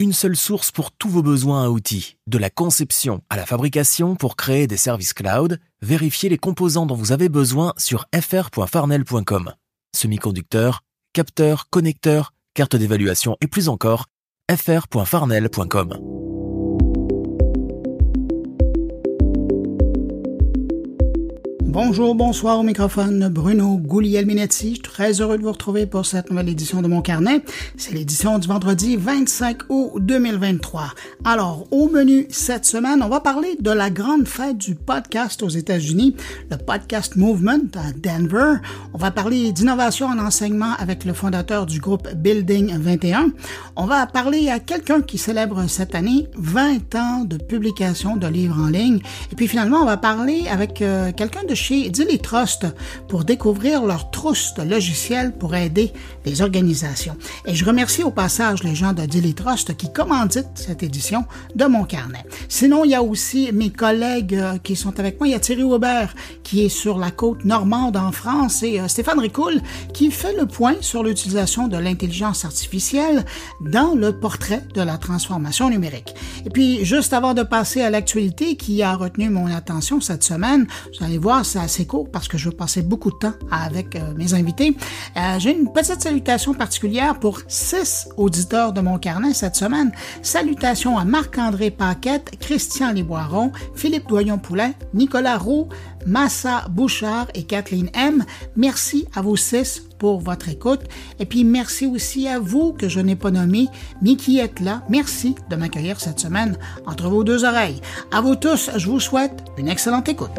Une seule source pour tous vos besoins à outils, de la conception à la fabrication pour créer des services cloud, vérifiez les composants dont vous avez besoin sur fr.farnel.com. Semi-conducteurs, capteurs, connecteurs, cartes d'évaluation et plus encore, fr.farnel.com. Bonjour, bonsoir au microphone, Bruno Guglielminetti. Très heureux de vous retrouver pour cette nouvelle édition de mon carnet. C'est l'édition du vendredi 25 août 2023. Alors, au menu cette semaine, on va parler de la grande fête du podcast aux États-Unis, le Podcast Movement à Denver. On va parler d'innovation en enseignement avec le fondateur du groupe Building 21. On va parler à quelqu'un qui célèbre cette année 20 ans de publication de livres en ligne. Et puis finalement, on va parler avec euh, quelqu'un de chez Trust pour découvrir leur trousse de logiciels pour aider les organisations. Et je remercie au passage les gens de Trust qui commanditent cette édition de mon carnet. Sinon, il y a aussi mes collègues euh, qui sont avec moi. Il y a Thierry Aubert qui est sur la côte normande en France et euh, Stéphane Ricoul qui fait le point sur l'utilisation de l'intelligence artificielle dans le portrait de la transformation numérique. Et puis, juste avant de passer à l'actualité qui a retenu mon attention cette semaine, vous allez voir, c'est assez court parce que je veux passer beaucoup de temps avec euh, mes invités. Euh, J'ai une petite salutation particulière pour six auditeurs de mon carnet cette semaine. Salutations à Marc-André Paquette, Christian Liboiron, Philippe Doyon-Poulain, Nicolas Roux, Massa Bouchard et Kathleen M. Merci à vous six pour votre écoute. Et puis merci aussi à vous que je n'ai pas nommé, mais qui êtes là. Merci de m'accueillir cette semaine entre vos deux oreilles. À vous tous, je vous souhaite une excellente écoute.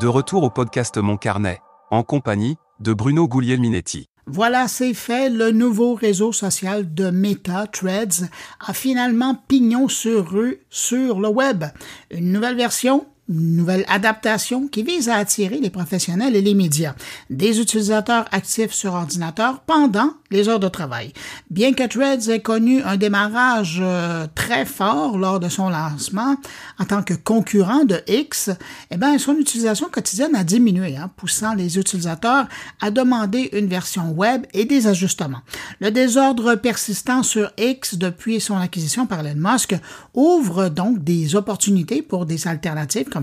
De retour au podcast Mon Carnet, en compagnie de Bruno Guglielminetti. Voilà, c'est fait. Le nouveau réseau social de Meta, Threads, a finalement pignon sur rue sur le web. Une nouvelle version une nouvelle adaptation qui vise à attirer les professionnels et les médias, des utilisateurs actifs sur ordinateur pendant les heures de travail. Bien que Threads ait connu un démarrage euh, très fort lors de son lancement en tant que concurrent de X, eh bien, son utilisation quotidienne a diminué, hein, poussant les utilisateurs à demander une version web et des ajustements. Le désordre persistant sur X depuis son acquisition par Elon Musk ouvre donc des opportunités pour des alternatives comme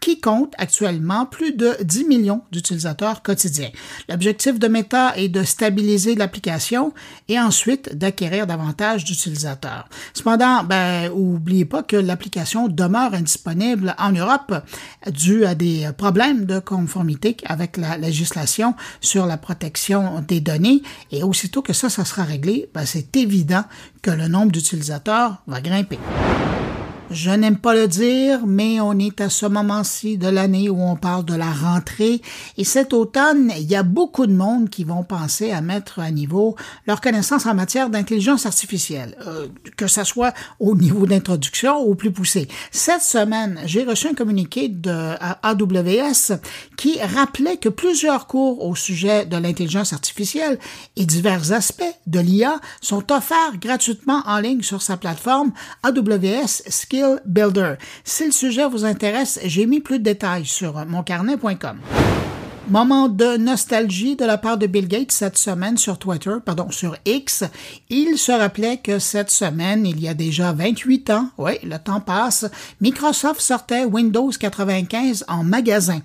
Qui compte actuellement plus de 10 millions d'utilisateurs quotidiens. L'objectif de Meta est de stabiliser l'application et ensuite d'acquérir davantage d'utilisateurs. Cependant, ben, oubliez pas que l'application demeure indisponible en Europe dû à des problèmes de conformité avec la législation sur la protection des données et aussitôt que ça, ça sera réglé, ben, c'est évident que le nombre d'utilisateurs va grimper. Je n'aime pas le dire, mais on est à ce moment-ci de l'année où on parle de la rentrée et cet automne, il y a beaucoup de monde qui vont penser à mettre à niveau leur connaissance en matière d'intelligence artificielle, euh, que ce soit au niveau d'introduction ou plus poussé. Cette semaine, j'ai reçu un communiqué de AWS qui rappelait que plusieurs cours au sujet de l'intelligence artificielle et divers aspects de l'IA sont offerts gratuitement en ligne sur sa plateforme AWS Builder. Si le sujet vous intéresse, j'ai mis plus de détails sur moncarnet.com. Moment de nostalgie de la part de Bill Gates cette semaine sur Twitter, pardon, sur X. Il se rappelait que cette semaine, il y a déjà 28 ans, oui, le temps passe, Microsoft sortait Windows 95 en magasin.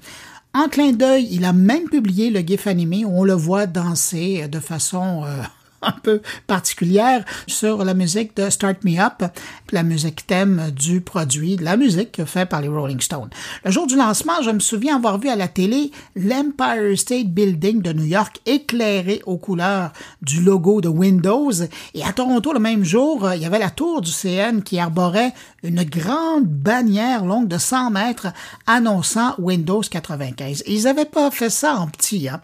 En clin d'œil, il a même publié le GIF animé où on le voit danser de façon euh, un peu particulière sur la musique de Start Me Up, la musique thème du produit, de la musique fait par les Rolling Stones. Le jour du lancement, je me souviens avoir vu à la télé l'Empire State Building de New York éclairé aux couleurs du logo de Windows. Et à Toronto, le même jour, il y avait la tour du CN qui arborait une grande bannière longue de 100 mètres annonçant Windows 95. ils n'avaient pas fait ça en petit. Hein.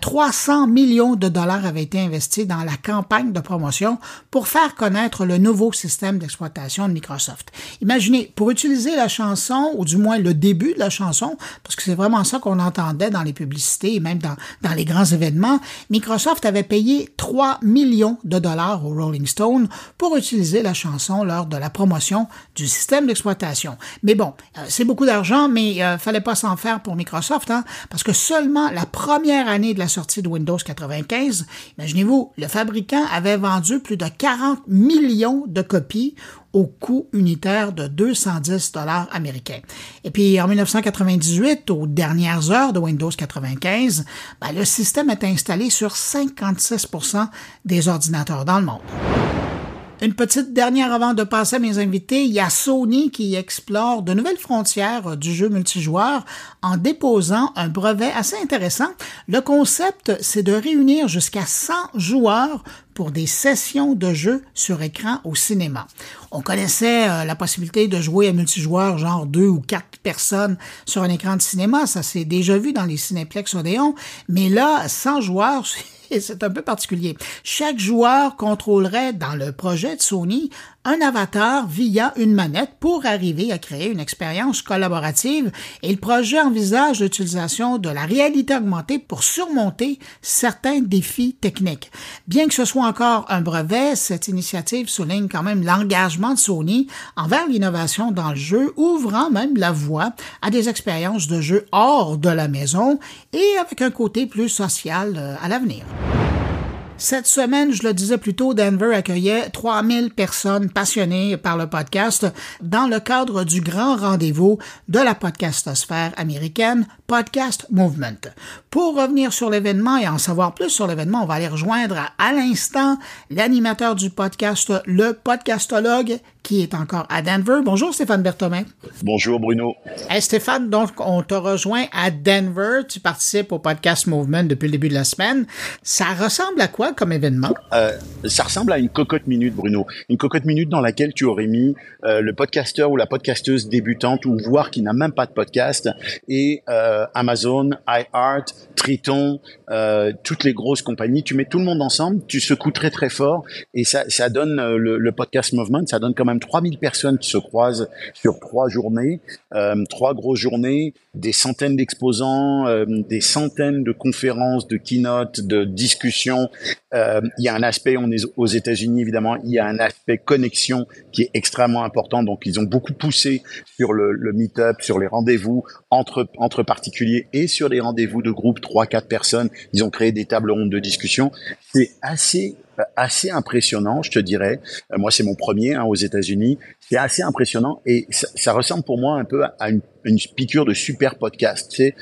300 euh, millions de dollars avaient été investis dans la campagne de promotion pour faire connaître le nouveau système d'exploitation de Microsoft. Imaginez, pour utiliser la chanson, ou du moins le début de la chanson, parce que c'est vraiment ça qu'on entendait dans les publicités et même dans, dans les grands événements, Microsoft avait payé 3 millions de dollars au Rolling Stone pour utiliser la chanson lors de la promotion du système d'exploitation. Mais bon, euh, c'est beaucoup d'argent, mais il euh, fallait pas s'en faire pour Microsoft, hein, parce que seulement la première année de la sortie de Windows 95, imaginez-vous, le fabricant avait vendu plus de 40 millions de copies au coût unitaire de 210 dollars américains. Et puis en 1998, aux dernières heures de Windows 95, ben, le système est installé sur 56% des ordinateurs dans le monde. Une petite dernière avant de passer à mes invités, il y a Sony qui explore de nouvelles frontières du jeu multijoueur en déposant un brevet assez intéressant. Le concept, c'est de réunir jusqu'à 100 joueurs pour des sessions de jeu sur écran au cinéma. On connaissait euh, la possibilité de jouer à multijoueur, genre deux ou quatre personnes sur un écran de cinéma. Ça s'est déjà vu dans les cinéplex Odéon. Mais là, 100 joueurs, c'est un peu particulier. Chaque joueur contrôlerait dans le projet de Sony un avatar via une manette pour arriver à créer une expérience collaborative et le projet envisage l'utilisation de la réalité augmentée pour surmonter certains défis techniques. Bien que ce soit encore un brevet, cette initiative souligne quand même l'engagement de Sony envers l'innovation dans le jeu, ouvrant même la voie à des expériences de jeu hors de la maison et avec un côté plus social euh, à l'avenir. Cette semaine, je le disais plus tôt, Denver accueillait 3000 personnes passionnées par le podcast dans le cadre du grand rendez-vous de la podcastosphère américaine, Podcast Movement. Pour revenir sur l'événement et en savoir plus sur l'événement, on va aller rejoindre à, l'instant l'animateur du podcast, le podcastologue qui est encore à Denver. Bonjour Stéphane Berthomin. Bonjour Bruno. Hey Stéphane, donc on te rejoint à Denver. Tu participes au podcast Movement depuis le début de la semaine. Ça ressemble à quoi comme événement? Euh, ça ressemble à une cocotte minute, Bruno. Une cocotte minute dans laquelle tu aurais mis euh, le podcasteur ou la podcasteuse débutante ou voire qui n'a même pas de podcast et euh, Amazon, iHeart, Triton, euh, toutes les grosses compagnies. Tu mets tout le monde ensemble, tu secoues très très fort et ça, ça donne euh, le, le podcast movement, ça donne quand même 3000 personnes qui se croisent sur trois journées, euh, trois grosses journées, des centaines d'exposants, des centaines de conférences, de keynotes, de discussions. Euh, il y a un aspect, on est aux États-Unis évidemment, il y a un aspect connexion qui est extrêmement important. Donc ils ont beaucoup poussé sur le, le meet-up, sur les rendez-vous entre entre particuliers et sur les rendez-vous de groupe trois quatre personnes. Ils ont créé des tables rondes de discussion. C'est assez assez impressionnant, je te dirais. Euh, moi, c'est mon premier hein, aux États-Unis. C'est assez impressionnant et ça, ça, ressemble pour moi un peu à une, une piqûre de super podcast. Tu sais,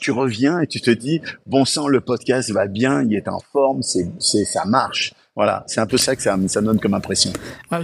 tu reviens et tu te dis, bon sang, le podcast va bien, il est en forme, c'est, ça marche. Voilà, c'est un peu ça que ça, ça donne comme impression.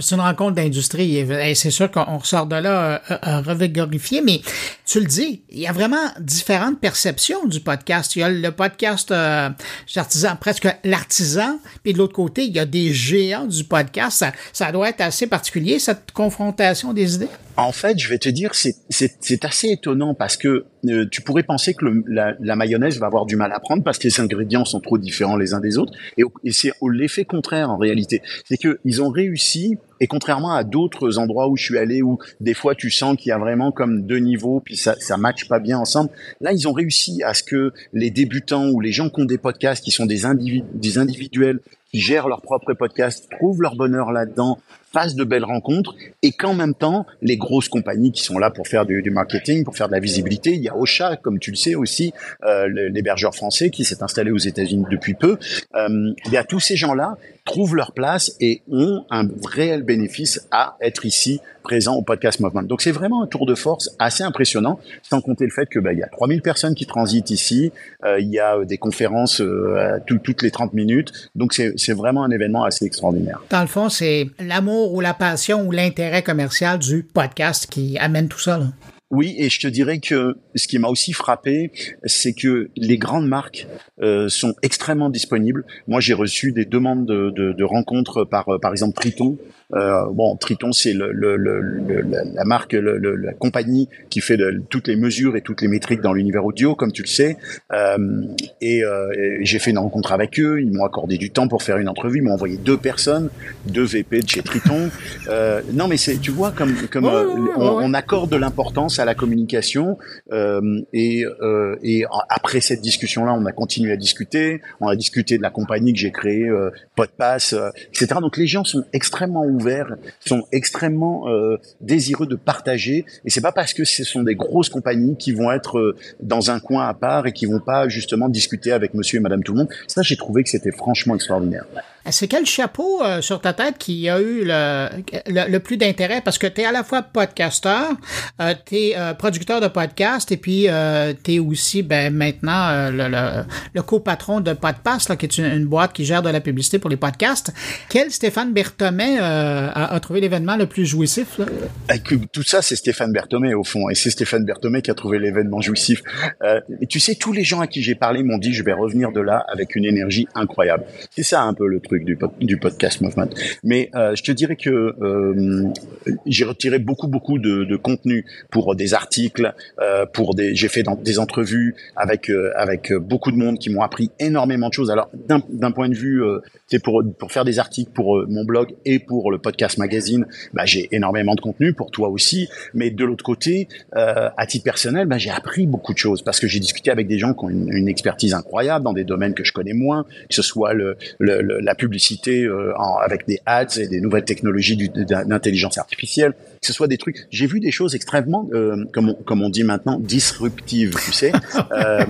c'est une rencontre d'industrie et, c'est sûr qu'on ressort de là euh, euh, revigorifié, mais tu le dis, il y a vraiment différentes perceptions du podcast. Il y a le podcast euh, artisan, presque l'artisan, puis de l'autre côté, il y a des géants du podcast. Ça, ça doit être assez particulier, cette confrontation des idées? En fait, je vais te dire, c'est assez étonnant parce que euh, tu pourrais penser que le, la, la, mayonnaise va avoir du mal à prendre parce que les ingrédients sont trop différents les uns des autres. Et, et c'est l'effet en réalité. C'est qu'ils ont réussi, et contrairement à d'autres endroits où je suis allé, où des fois tu sens qu'il y a vraiment comme deux niveaux, puis ça ça matche pas bien ensemble, là ils ont réussi à ce que les débutants ou les gens qui ont des podcasts, qui sont des, des individuels, qui gèrent leur propre podcast, trouvent leur bonheur là-dedans, fassent de belles rencontres et qu'en même temps, les grosses compagnies qui sont là pour faire du, marketing, pour faire de la visibilité, il y a Ocha, comme tu le sais aussi, euh, l'hébergeur français qui s'est installé aux États-Unis depuis peu. Euh, il y a tous ces gens-là trouvent leur place et ont un réel bénéfice à être ici présent au podcast Movement. Donc c'est vraiment un tour de force assez impressionnant, sans compter le fait que bah, il y a 3000 personnes qui transitent ici, euh, il y a euh, des conférences euh, toutes les 30 minutes, donc c'est vraiment un événement assez extraordinaire. Dans le fond, c'est l'amour ou la passion ou l'intérêt commercial du podcast qui amène tout ça. Là. Oui, et je te dirais que ce qui m'a aussi frappé, c'est que les grandes marques euh, sont extrêmement disponibles. Moi, j'ai reçu des demandes de, de, de rencontres par, par exemple, Triton, euh, bon, Triton, c'est le, le, le, la marque, la compagnie qui fait toutes les mesures et toutes les métriques dans l'univers audio, comme tu le sais. Euh, et, euh, j'ai fait une rencontre avec eux. Ils m'ont accordé du temps pour faire une entrevue. Ils m'ont envoyé deux personnes, deux VP de chez Triton. Euh, non, mais c'est, tu vois, comme, comme euh, on, on, accorde de l'importance à la communication. Euh, et, et après cette discussion-là, on a continué à discuter. On a discuté de la compagnie que j'ai créée, Podpass, etc. Donc les gens sont extrêmement ouverts sont extrêmement euh, désireux de partager. Et c'est pas parce que ce sont des grosses compagnies qui vont être euh, dans un coin à part et qui vont pas justement discuter avec Monsieur et Madame tout le monde. Ça, j'ai trouvé que c'était franchement extraordinaire. C'est quel chapeau euh, sur ta tête qui a eu le, le, plus d'intérêt? Parce que tu es à la fois podcasteur, euh, tu es euh, producteur de podcast et puis euh, tu es aussi ben, maintenant le, le, le copatron de Podpass, là, qui est une, boîte qui gère de la publicité pour les podcasts. Quel Stéphane Berthomé a, a, trouvé l'événement le plus jouissif? Là? Tout ça, c'est Stéphane Berthomé au fond. Et c'est Stéphane Berthomé qui a trouvé l'événement jouissif. et tu sais, tous les gens à qui j'ai parlé m'ont dit je vais revenir de là avec une énergie incroyable. C'est ça un peu le truc du, podcast movement. Mais euh, je te dirais que euh, j'ai retiré beaucoup beaucoup de, de, contenu pour des articles, euh, pour des, j'ai fait des entrevues avec euh, avec beaucoup de monde qui m'ont appris énormément de choses. Alors d'un point de vue, euh, c'est pour pour faire des articles pour euh, mon blog et pour le podcast magazine, bah, j'ai énormément de contenu pour toi aussi. Mais de l'autre côté, à titre personnel, bah, j'ai appris beaucoup de choses parce que j'ai discuté avec des gens qui ont une, une, expertise incroyable dans des domaines que je connais moins, que ce soit le, le, le la publicité euh, avec des ads et des nouvelles technologies d'intelligence artificielle, que ce soit des trucs. J'ai vu des choses extrêmement, euh, comme, on, comme on dit maintenant, disruptives, tu sais. euh,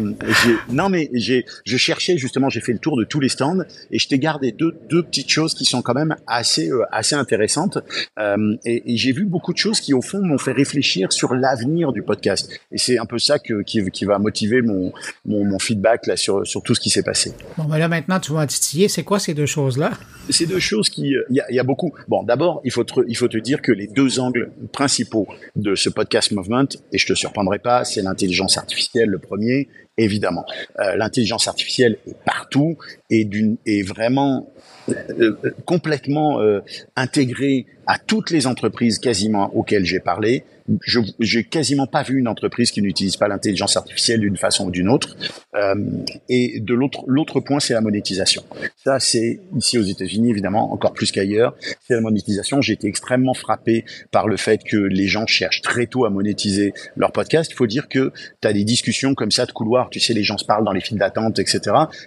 non, mais j'ai, je cherchais justement, j'ai fait le tour de tous les stands et je t'ai gardé deux, deux petites choses qui sont quand même assez, euh, assez intéressantes. Euh, et, et j'ai vu beaucoup de choses qui, au fond, m'ont fait réfléchir sur l'avenir du podcast. Et c'est un peu ça que, qui, qui va motiver mon, mon, mon, feedback là sur, sur tout ce qui s'est passé. Bon, ben là maintenant, tu vas titiller. C'est quoi ces deux choses choses-là Ces deux choses qui, il y a, beaucoup. Bon, d'abord, il faut te, dire que les deux angles principaux de ce podcast movement, et je te surprendrai pas, c'est l'intelligence artificielle, le premier, évidemment. Euh, l'intelligence artificielle est partout et d'une, est vraiment euh, complètement euh, intégrée à toutes les entreprises quasiment auxquelles j'ai parlé je j'ai quasiment pas vu une entreprise qui n'utilise pas l'intelligence artificielle d'une façon ou d'une autre. Euh, et de l'autre l'autre point, c'est la monétisation. Ça, c'est ici aux États-Unis évidemment encore plus qu'ailleurs. C'est la monétisation. J'ai été extrêmement frappé par le fait que les gens cherchent très tôt à monétiser leur podcast. Il faut dire que tu as des discussions comme ça de couloir. Tu sais, les gens se parlent dans les files d'attente, etc.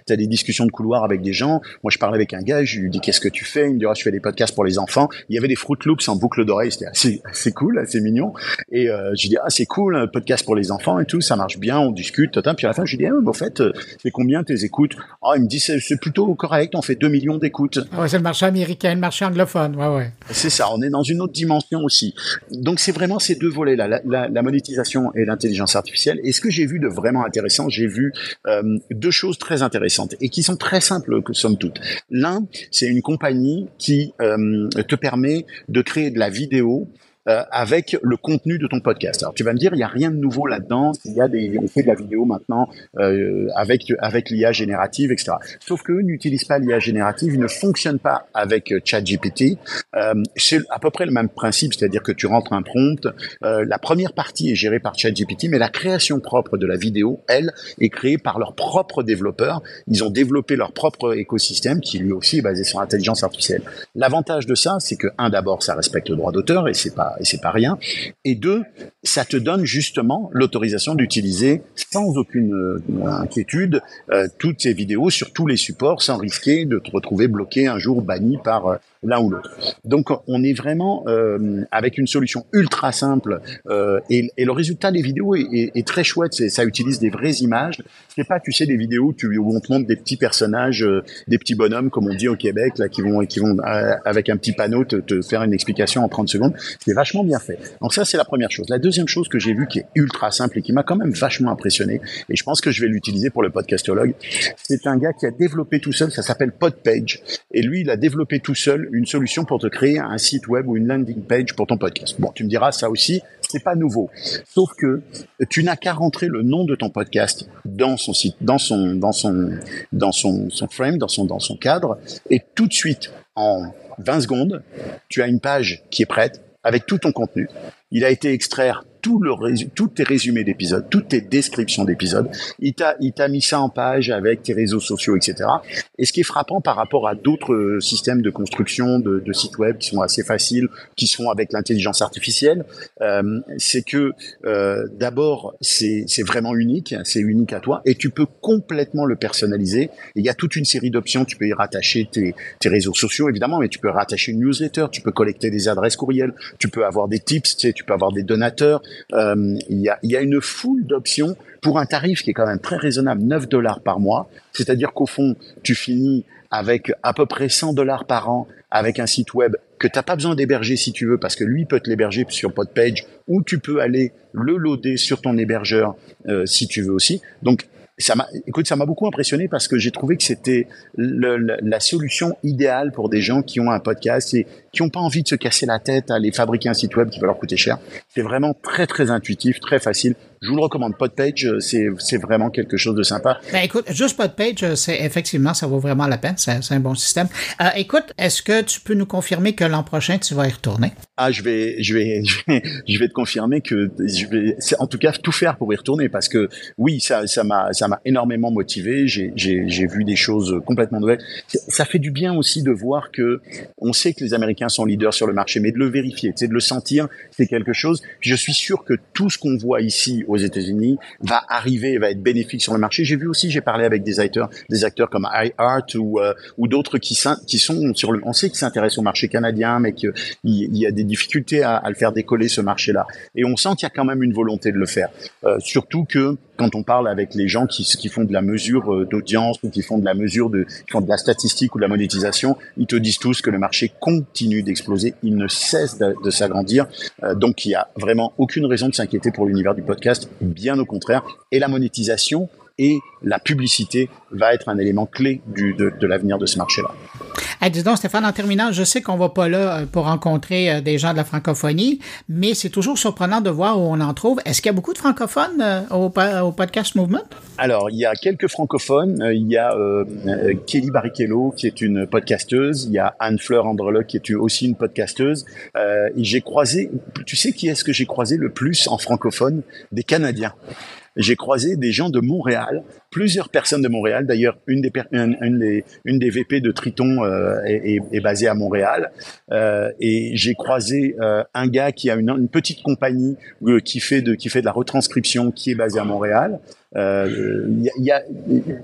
Tu as des discussions de couloir avec des gens. Moi, je parlais avec un gars, je lui dis qu'est-ce que tu fais? Il me dit oh, je fais des podcasts pour les enfants. Il y avait des Fruit Loops en boucle d'oreille. C'était assez assez cool, assez mignon. Et euh, je dis ah c'est cool, un podcast pour les enfants et tout, ça marche bien, on discute, tata. Puis à la fin je lui dis ah mais en fait euh, c'est combien tes écoutes? Ah il me dit c'est plutôt correct, on fait 2 millions d'écoutes. Ah ouais, c'est le marché américain, le marché anglophone, ouais ouais. C'est ça, on est dans une autre dimension aussi. Donc c'est vraiment ces deux volets là, la, la, la monétisation et l'intelligence artificielle. Et ce que j'ai vu de vraiment intéressant, j'ai vu euh, deux choses très intéressantes et qui sont très simples que somme toute. L'un, c'est une compagnie qui euh, te permet de créer de la vidéo euh, avec le contenu de ton podcast. Alors tu vas me dire, il n'y a rien de nouveau là-dedans. Il y a des, on fait de la vidéo maintenant euh, avec avec l'IA générative, etc. Sauf qu'eux n'utilisent pas l'IA générative, ils ne fonctionnent pas avec euh, ChatGPT. Euh, c'est à peu près le même principe, c'est-à-dire que tu rentres un prompt. Euh, la première partie est gérée par ChatGPT, mais la création propre de la vidéo, elle, est créée par leurs propres développeurs. Ils ont développé leur propre écosystème qui lui aussi est basé sur l'intelligence artificielle. L'avantage de ça, c'est que un d'abord, ça respecte le droit d'auteur et c'est pas et c'est pas rien. Et deux, ça te donne justement l'autorisation d'utiliser sans aucune euh, inquiétude euh, toutes ces vidéos sur tous les supports sans risquer de te retrouver bloqué un jour banni par euh, l'un ou l'autre. Donc on est vraiment euh, avec une solution ultra simple euh, et, et, le résultat des vidéos est, est, est très chouette. Ça utilise des vraies images. C'est pas, tu sais, des vidéos où, tu, où on te montre des petits personnages, euh, des petits bonhommes comme on dit au Québec, là, qui vont, qui vont euh, avec un petit panneau te, te, faire une explication en 30 secondes. C'est vachement bien fait. Donc ça, c'est la première chose. La deuxième chose que j'ai vue qui est ultra simple et qui m'a quand même vachement impressionné, et je pense que je vais l'utiliser pour le podcastologue, c'est un gars qui a développé tout seul. Ça s'appelle Podpage, et lui, il a développé tout seul une solution pour te créer un site web ou une landing page pour ton podcast. Bon, tu me diras, ça aussi, c'est pas nouveau. Sauf que tu n'as qu'à rentrer le nom de ton podcast dans son site, dans son, dans son, dans son, son frame, dans son, dans son cadre, et tout de suite, en 20 secondes, tu as une page qui est prête avec tout ton contenu. Il a été extraire tout le tous tes résumés d'épisodes, toutes tes descriptions d'épisodes. Il t'a, il t'a mis ça en page avec tes réseaux sociaux, etc. Et ce qui est frappant par rapport à d'autres systèmes de construction de, de, sites web qui sont assez faciles, qui sont avec l'intelligence artificielle, euh, c'est que euh, d'abord c'est, c'est vraiment unique, c'est unique à toi, et tu peux complètement le personnaliser. Il y a toute une série d'options. Tu peux y rattacher tes, tes réseaux sociaux évidemment, mais tu peux rattacher une newsletter, tu peux collecter des adresses courriels, tu peux avoir des tips, tu, sais, tu peux avoir des donateurs. Euh, il, y a, une foule d'options pour un tarif qui est quand même très raisonnable, 9 dollars par mois. C'est-à-dire qu'au fond, tu finis avec à peu près 100 dollars par an avec un site web que t'as pas besoin d'héberger si tu veux parce que lui peut te l'héberger sur Podpage ou tu peux aller le loader sur ton hébergeur euh, si tu veux aussi. Donc ça m'a, écoute, ça m'a beaucoup impressionné parce que j'ai trouvé que c'était la solution idéale pour des gens qui ont un podcast et qui n'ont pas envie de se casser la tête à aller fabriquer un site web qui va leur coûter cher. C'est vraiment très très intuitif, très facile. Je vous le recommande. Podpage, c'est c'est vraiment quelque chose de sympa. Ben écoute, juste Podpage, c'est effectivement ça vaut vraiment la peine. C'est un bon système. Euh, écoute, est-ce que tu peux nous confirmer que l'an prochain tu vas y retourner? Ah, je vais je vais je vais, je vais te confirmer que je vais en tout cas tout faire pour y retourner parce que oui, ça ça m'a ça m'a énormément motivé. J'ai j'ai j'ai vu des choses complètement nouvelles. Ça fait du bien aussi de voir que on sait que les Américains sont leaders sur le marché, mais de le vérifier, de le sentir, c'est quelque chose. Je suis sûr que tout ce qu'on voit ici aux États-Unis va arriver, va être bénéfique sur le marché. J'ai vu aussi, j'ai parlé avec des acteurs, des acteurs comme iHeart ou euh, ou d'autres qui, qui sont sur le, on sait qu'ils s'intéressent au marché canadien, mais qu'il y, a des difficultés à, à, le faire décoller ce marché-là. Et on sent qu'il y a quand même une volonté de le faire. Euh, surtout que quand on parle avec les gens qui, qui font de la mesure euh, d'audience ou qui font de la mesure de, qui font de la statistique ou de la monétisation, ils te disent tous que le marché continue d'exploser, il ne cesse de, s'agrandir. Euh, donc il y a vraiment aucune raison de s'inquiéter pour l'univers du podcast, bien au contraire. Et la monétisation et la publicité va être un élément clé du, de, de l'avenir de ce marché-là. Hey, dis donc, Stéphane, en terminant, je sais qu'on va pas là pour rencontrer des gens de la francophonie, mais c'est toujours surprenant de voir où on en trouve. Est-ce qu'il y a beaucoup de francophones au, au Podcast Movement? Alors, il y a quelques francophones. Il y a euh, Kelly Barrichello, qui est une podcasteuse. Il y a Anne-Fleur Andreloc, qui est aussi une podcasteuse. Euh, j'ai croisé, tu sais qui est-ce que j'ai croisé le plus en francophone? Des Canadiens j'ai croisé des gens de Montréal, plusieurs personnes de Montréal. D'ailleurs, une des, une, des, une des VP de Triton euh, est, est, basée à Montréal. Euh, et j'ai croisé euh, un gars qui a une, une petite compagnie euh, qui fait de qui fait de la retranscription, qui est basée à Montréal. Euh, y a, y a,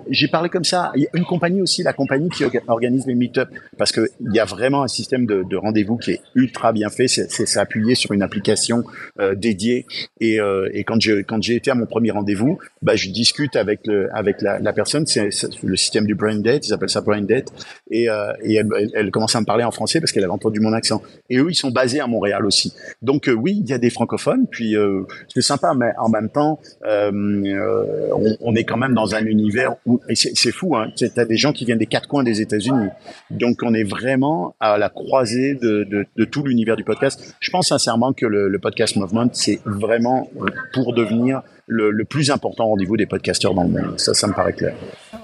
j'ai parlé comme ça. Il y a une compagnie aussi, la compagnie qui organise les meet-up, parce que il y a vraiment un système de, de rendez-vous qui est ultra bien fait. C'est, c'est, appuyé sur une application euh, dédiée. Et, euh, et quand j'ai quand j'ai été à mon premier rendez-vous, bah, je discute avec le avec la, la personne. C'est, le système du brain date. Ils appellent ça brain date. Et, euh, et elle, elle, elle, commence à me parler en français parce qu'elle avait entendu mon accent. Et eux, ils sont basés à Montréal aussi. Donc euh, oui, il y a des francophones. Puis c'est sympa, mais en même temps. On, on, est quand même dans un univers où c'est fou, hein, tu as des gens qui viennent des quatre coins des États-Unis, donc on est vraiment à la croisée de, de, de tout l'univers du podcast. Je pense sincèrement que le, le podcast movement c'est vraiment pour devenir le, le plus important rendez-vous des podcasteurs dans le monde. Ça, ça me paraît clair.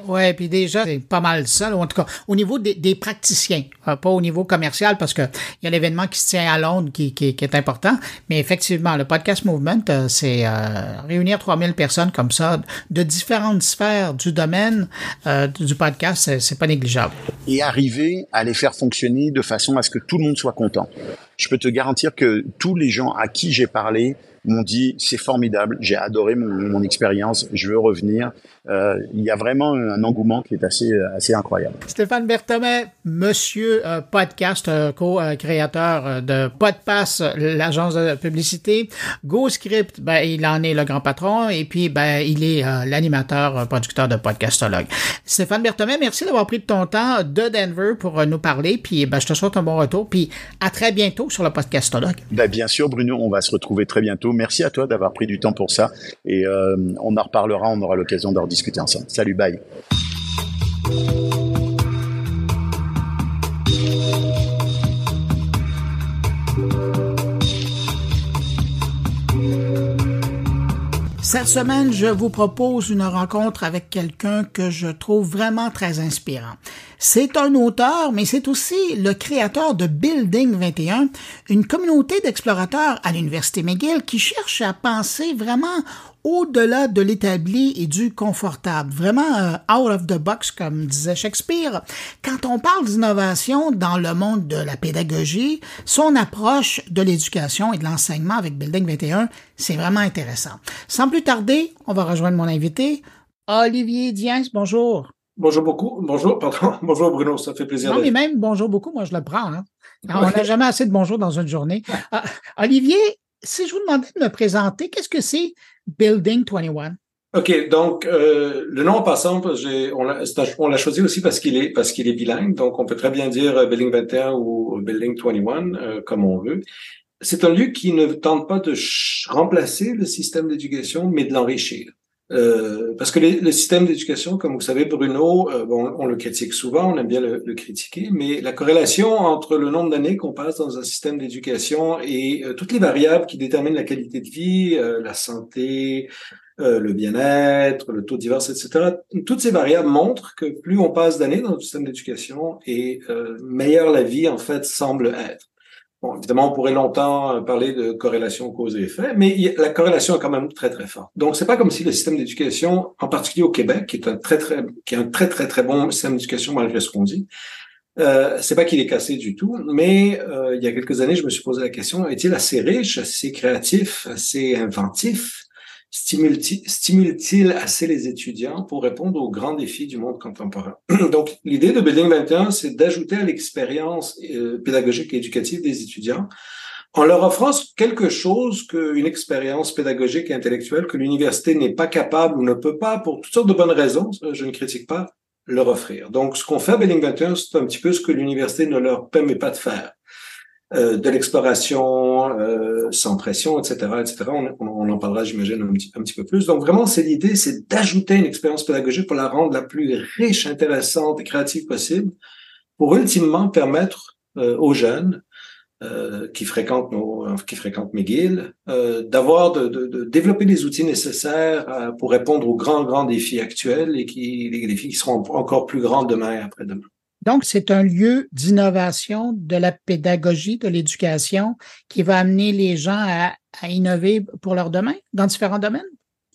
Ouais, puis déjà, c'est pas mal ça. En tout cas, au niveau des, des praticiens, euh, pas au niveau commercial, parce que il y a l'événement qui se tient à Londres qui, qui, qui, est important. Mais effectivement, le podcast movement, euh, c'est euh, réunir 3000 personnes comme ça de différentes sphères du domaine euh, du podcast, c'est pas négligeable. Et arriver à les faire fonctionner de façon à ce que tout le monde soit content. Je peux te garantir que tous les gens à qui j'ai parlé m'ont dit c'est formidable, j'ai adoré mon, mon expérience, je veux revenir. Euh, il y a vraiment un engouement qui est assez assez incroyable. Stéphane Berthomet, monsieur euh, podcast, euh, co-créateur de Podpass, l'agence de publicité. GoScript, ben, il en est le grand patron et puis ben, il est euh, l'animateur, producteur de Podcastologue. Stéphane Berthomet, merci d'avoir pris de ton temps de Denver pour nous parler. Puis ben, je te souhaite un bon retour. Puis à très bientôt sur le Podcastologue. Ben, bien sûr, Bruno, on va se retrouver très bientôt. Merci à toi d'avoir pris du temps pour ça et euh, on en reparlera, on aura l'occasion d'en discuter ensemble. Salut, bye. Cette semaine, je vous propose une rencontre avec quelqu'un que je trouve vraiment très inspirant. C'est un auteur, mais c'est aussi le créateur de Building 21, une communauté d'explorateurs à l'Université McGill qui cherche à penser vraiment au-delà de l'établi et du confortable, vraiment euh, out of the box, comme disait Shakespeare. Quand on parle d'innovation dans le monde de la pédagogie, son approche de l'éducation et de l'enseignement avec Building 21, c'est vraiment intéressant. Sans plus tarder, on va rejoindre mon invité, Olivier Diens. Bonjour. Bonjour beaucoup. Bonjour, pardon. Bonjour Bruno, ça fait plaisir. Non, mais même bonjour beaucoup, moi je le prends. Hein. On n'a jamais assez de bonjour dans une journée. Uh, Olivier, si je vous demandais de me présenter, qu'est-ce que c'est Building 21? OK, donc euh, le nom en passant, on l'a choisi aussi parce qu'il est parce qu'il est bilingue, donc on peut très bien dire Building 21 ou Building 21 euh, comme on veut. C'est un lieu qui ne tente pas de remplacer le système d'éducation, mais de l'enrichir. Euh, parce que les, le système d'éducation, comme vous savez, Bruno, euh, bon, on le critique souvent, on aime bien le, le, critiquer, mais la corrélation entre le nombre d'années qu'on passe dans un système d'éducation et euh, toutes les variables qui déterminent la qualité de vie, la santé, le bien-être, le taux de divorce, etc., toutes ces variables montrent que plus on passe d'années dans le système d'éducation et meilleure la vie, en fait, semble être. Bon, évidemment, on pourrait longtemps parler de corrélation cause et effet, mais la corrélation est quand même très très forte. Donc, c'est pas comme si le système d'éducation, en particulier au Québec, qui est un très très, qui est un très très très bon système d'éducation malgré ce qu'on dit, euh, c'est pas qu'il est cassé du tout, mais euh, il y a quelques années, je me suis posé la question est-il assez riche, assez créatif, assez inventif? Stimule-t-il assez les étudiants pour répondre aux grands défis du monde contemporain? Donc, l'idée de Building 21, c'est d'ajouter à l'expérience euh, pédagogique et éducative des étudiants en leur offrant quelque chose qu'une expérience pédagogique et intellectuelle que l'université n'est pas capable ou ne peut pas, pour toutes sortes de bonnes raisons, je ne critique pas, leur offrir. Donc, ce qu'on fait à Building 21, c'est un petit peu ce que l'université ne leur permet pas de faire. Euh, de l'exploration euh, sans pression, etc., etc. On, on en parlera, j'imagine, un petit, un petit peu plus. Donc vraiment, c'est l'idée, c'est d'ajouter une expérience pédagogique pour la rendre la plus riche, intéressante et créative possible, pour ultimement permettre euh, aux jeunes euh, qui fréquentent nos, qui fréquentent McGill, euh, d'avoir de, de, de, développer les outils nécessaires pour répondre aux grands grands défis actuels et qui les défis qui seront encore plus grands demain et après-demain. Donc, c'est un lieu d'innovation de la pédagogie, de l'éducation, qui va amener les gens à, à, innover pour leur domaine, dans différents domaines?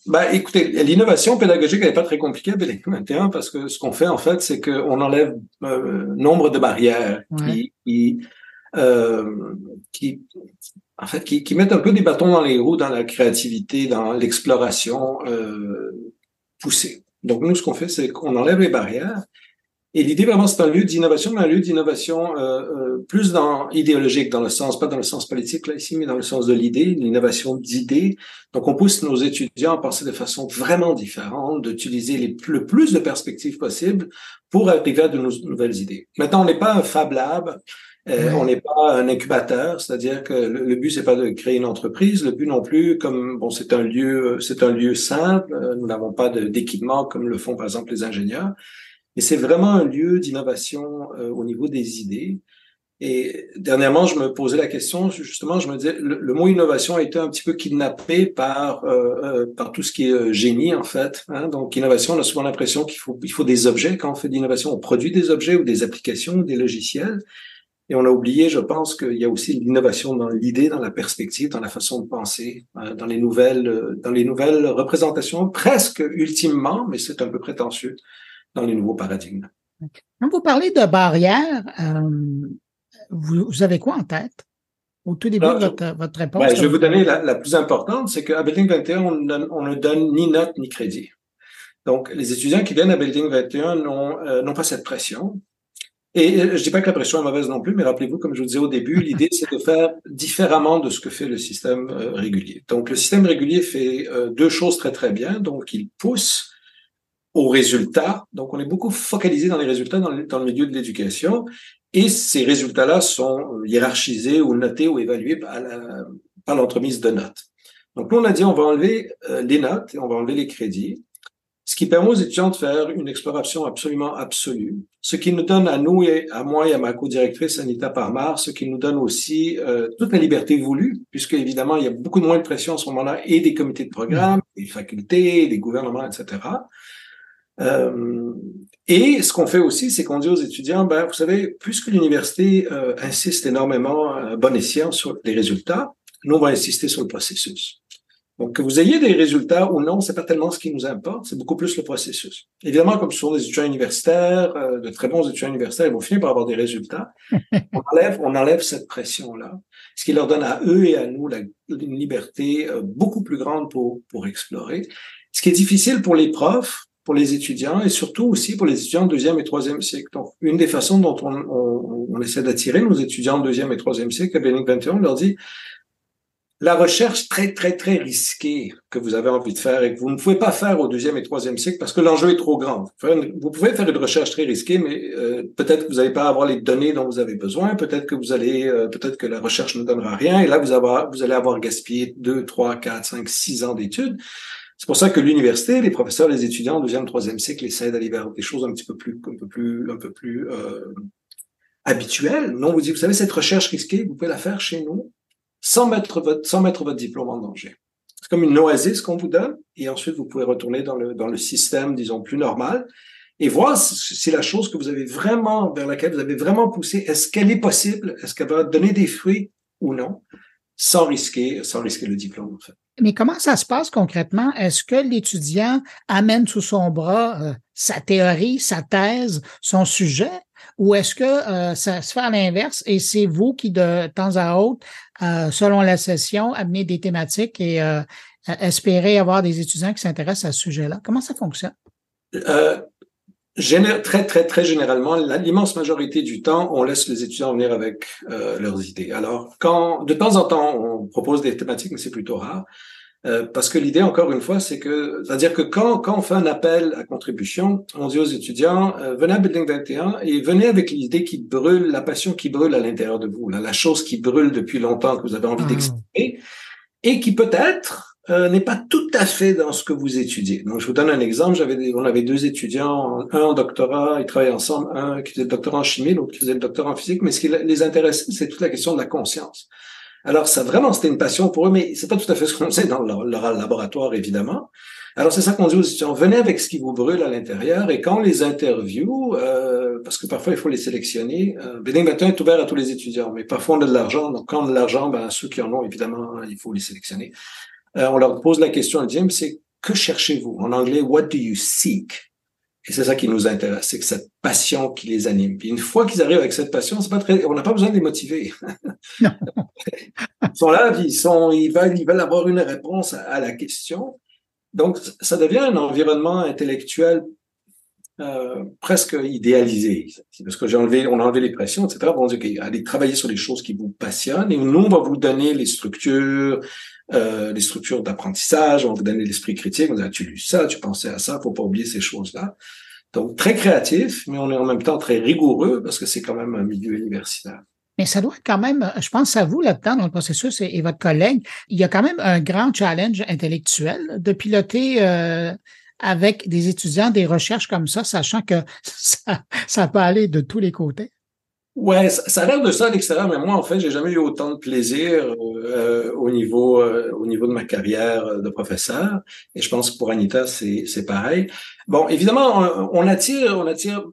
Ben, écoutez, l'innovation pédagogique n'est pas très compliquée à Bélec 21 parce que ce qu'on fait, en fait, c'est qu'on enlève euh, nombre de barrières ouais. qui, qui, euh, qui, en fait, qui, qui, mettent un peu des bâtons dans les roues dans la créativité, dans l'exploration euh, poussée. Donc, nous, ce qu'on fait, c'est qu'on enlève les barrières et l'idée vraiment, c'est un lieu d'innovation, mais un lieu d'innovation euh, euh, plus dans idéologique, dans le sens, pas dans le sens politique là ici, mais dans le sens de l'idée, l'innovation d'idées. Donc, on pousse nos étudiants à penser de façon vraiment différente, d'utiliser les, le plus de perspectives possibles pour arriver à de nouvelles idées. Maintenant, on n'est pas un Fab Lab, euh, on n'est pas un incubateur, c'est-à-dire que le, le but c'est pas de créer une entreprise, le but non plus, comme bon, c'est un lieu, c'est un lieu simple, nous n'avons pas d'équipement comme le font par exemple les ingénieurs. Et c'est vraiment un lieu d'innovation euh, au niveau des idées. Et dernièrement, je me posais la question, justement, je me disais, le, mot innovation a été un petit peu kidnappé par euh, euh, par tout ce qui est euh, génie, en fait. Hein. Donc, innovation, on a souvent l'impression qu'il faut il faut des objets. Quand on fait d'innovation, on produit des objets ou des applications, des logiciels. Et on a oublié, je pense, qu'il y a aussi l'innovation dans l'idée, dans la perspective, dans la façon de penser, dans les nouvelles, dans les nouvelles représentations, presque ultimement, mais c'est un peu prétentieux, dans les nouveaux paradigmes. Quand vous parlez de barrières, euh, vous, avez quoi en tête? Au tout début de votre, votre réponse? Ben, je vais vous donner la, plus importante, c'est qu'à Building 21, on, ne donne ni note ni crédit. Donc, les étudiants qui viennent à Building 21 euh, n'ont pas cette pression. Et euh, je dis pas que la pression est mauvaise non plus, mais rappelez-vous, comme je vous disais au début, l'idée c'est de faire différemment de ce que fait le système régulier. Donc, le système régulier fait deux choses très très bien. Donc, il pousse aux résultats. Donc, on est beaucoup focalisé dans les résultats dans le, dans le milieu de l'éducation. Et ces résultats-là sont hiérarchisés ou notés ou évalués par, l'entremise de notes. Donc, nous, on a dit, on va enlever euh, les notes et on va enlever les crédits, ce qui permet aux étudiants de faire une exploration absolument absolue, ce qui nous donne à nous et à moi et à ma co-directrice Anita Parmar, ce qui nous donne aussi euh, toute la liberté voulue, puisque évidemment, il y a beaucoup de moins de pression à ce moment-là et des comités de programme, des facultés, des gouvernements, etc. Euh, et ce qu'on fait aussi, c'est qu'on dit aux étudiants, ben, vous savez, puisque l'université euh, insiste énormément à bon escient sur les résultats, nous, on va insister sur le processus. Donc, que vous ayez des résultats ou non, c'est pas tellement ce qui nous importe, c'est beaucoup plus le processus. Évidemment, comme ce sont des étudiants universitaires, euh, de très bons étudiants universitaires, ils vont finir par avoir des résultats. on enlève, on enlève cette pression-là, ce qui leur donne à eux et à nous la, une liberté beaucoup plus grande pour, pour explorer. Ce qui est difficile pour les profs, pour les étudiants et surtout aussi pour les étudiants de deuxième et troisième cycle. Donc, une des façons dont on, on, on essaie d'attirer nos étudiants de deuxième et troisième cycle à Bénin 21, on leur dit la recherche très, très, très risquée que vous avez envie de faire et que vous ne pouvez pas faire au deuxième et troisième cycle parce que l'enjeu est trop grand. Vous pouvez faire une recherche très risquée, mais euh, peut-être que vous n'allez pas avoir les données dont vous avez besoin, peut-être que vous allez, euh, peut-être que la recherche ne donnera rien, et là, vous, avoir, vous allez avoir gaspillé deux, trois, quatre, cinq, six ans d'études. C'est pour ça que l'université, les professeurs, les étudiants deuxième, troisième cycle essaient d'aller vers des choses un petit peu plus, un peu plus, un peu plus euh, habituelles. Non, vous dites, vous savez, cette recherche risquée, vous pouvez la faire chez nous sans mettre votre, sans mettre votre diplôme en danger. C'est comme une oasis qu'on vous donne, et ensuite vous pouvez retourner dans le, dans le système, disons, plus normal, et voir si la chose que vous avez vraiment, vers laquelle vous avez vraiment poussé, est-ce qu'elle est possible, est-ce qu'elle va donner des fruits ou non, sans risquer, sans risquer le diplôme, en fait. Mais comment ça se passe concrètement? Est-ce que l'étudiant amène sous son bras euh, sa théorie, sa thèse, son sujet, ou est-ce que euh, ça se fait à l'inverse et c'est vous qui, de temps à autre, euh, selon la session, amenez des thématiques et espérez avoir des étudiants qui s'intéressent à ce sujet-là? Comment ça fonctionne? Très, très, très généralement, l'immense majorité du temps, on laisse les étudiants venir avec euh, leurs idées. Alors, quand de temps en temps, on propose des thématiques, mais c'est plutôt rare, euh, parce que l'idée, encore une fois, c'est que, c'est-à-dire que quand, quand on fait un appel à contribution, on dit aux étudiants, euh, venez à Building 21 et venez avec l'idée qui brûle, la passion qui brûle à l'intérieur de vous, là, la chose qui brûle depuis longtemps que vous avez envie mmh. d'exprimer, et qui peut-être euh, n'est pas tout à fait dans ce que vous étudiez. Donc, je vous donne un exemple. J'avais, on avait deux étudiants, un en doctorat, ils travaillaient ensemble, un qui faisait le doctorat en chimie, l'autre qui faisait le doctorat en physique. Mais ce qui les intéressait, c'est toute la question de la conscience. Alors, ça vraiment, c'était une passion pour eux, mais c'est pas tout à fait ce qu'on sait dans leur, laboratoire, évidemment. Alors, c'est ça qu'on dit aux étudiants. Venez avec ce qui vous brûle à l'intérieur, et quand on les interview, euh, parce que parfois il faut les sélectionner. Euh, Bénin Matin est ouvert à tous les étudiants, mais parfois on a de l'argent. Donc, quand on a de l'argent, ben ceux qui en ont, évidemment, il faut les sélectionner. Euh, on leur pose la question à Jim, c'est que cherchez-vous? En anglais, what do you seek? Et c'est ça qui nous intéresse, c'est que cette passion qui les anime. Une fois qu'ils arrivent avec cette passion, c'est pas très, on n'a pas besoin de les motiver. ils sont là, ils sont, ils veulent, ils veulent avoir une réponse à, la question. Donc, ça devient un environnement intellectuel euh, presque idéalisé. Parce que j'ai enlevé, on a enlevé les pressions, etc. Bon, on dit, allez travailler sur les choses qui vous passionnent et nous, on va vous donner les structures, euh, les structures d'apprentissage, on va vous donner l'esprit critique, on dit, tu lu ça, tu pensais à ça, faut pas oublier ces choses-là. Donc, très créatif, mais on est en même temps très rigoureux parce que c'est quand même un milieu universitaire. Mais ça doit quand même, je pense à vous là-dedans dans le processus et, votre collègue, il y a quand même un grand challenge intellectuel de piloter euh, avec des étudiants des recherches comme ça, sachant que ça, ça peut aller de tous les côtés. Ouais, ça, ça a l'air de ça à l'extérieur, mais moi, en fait, j'ai jamais eu autant de plaisir euh, au niveau euh, au niveau de ma carrière de professeur. Et je pense que pour Anita, c'est c'est pareil. Bon, évidemment, on, attire on attire.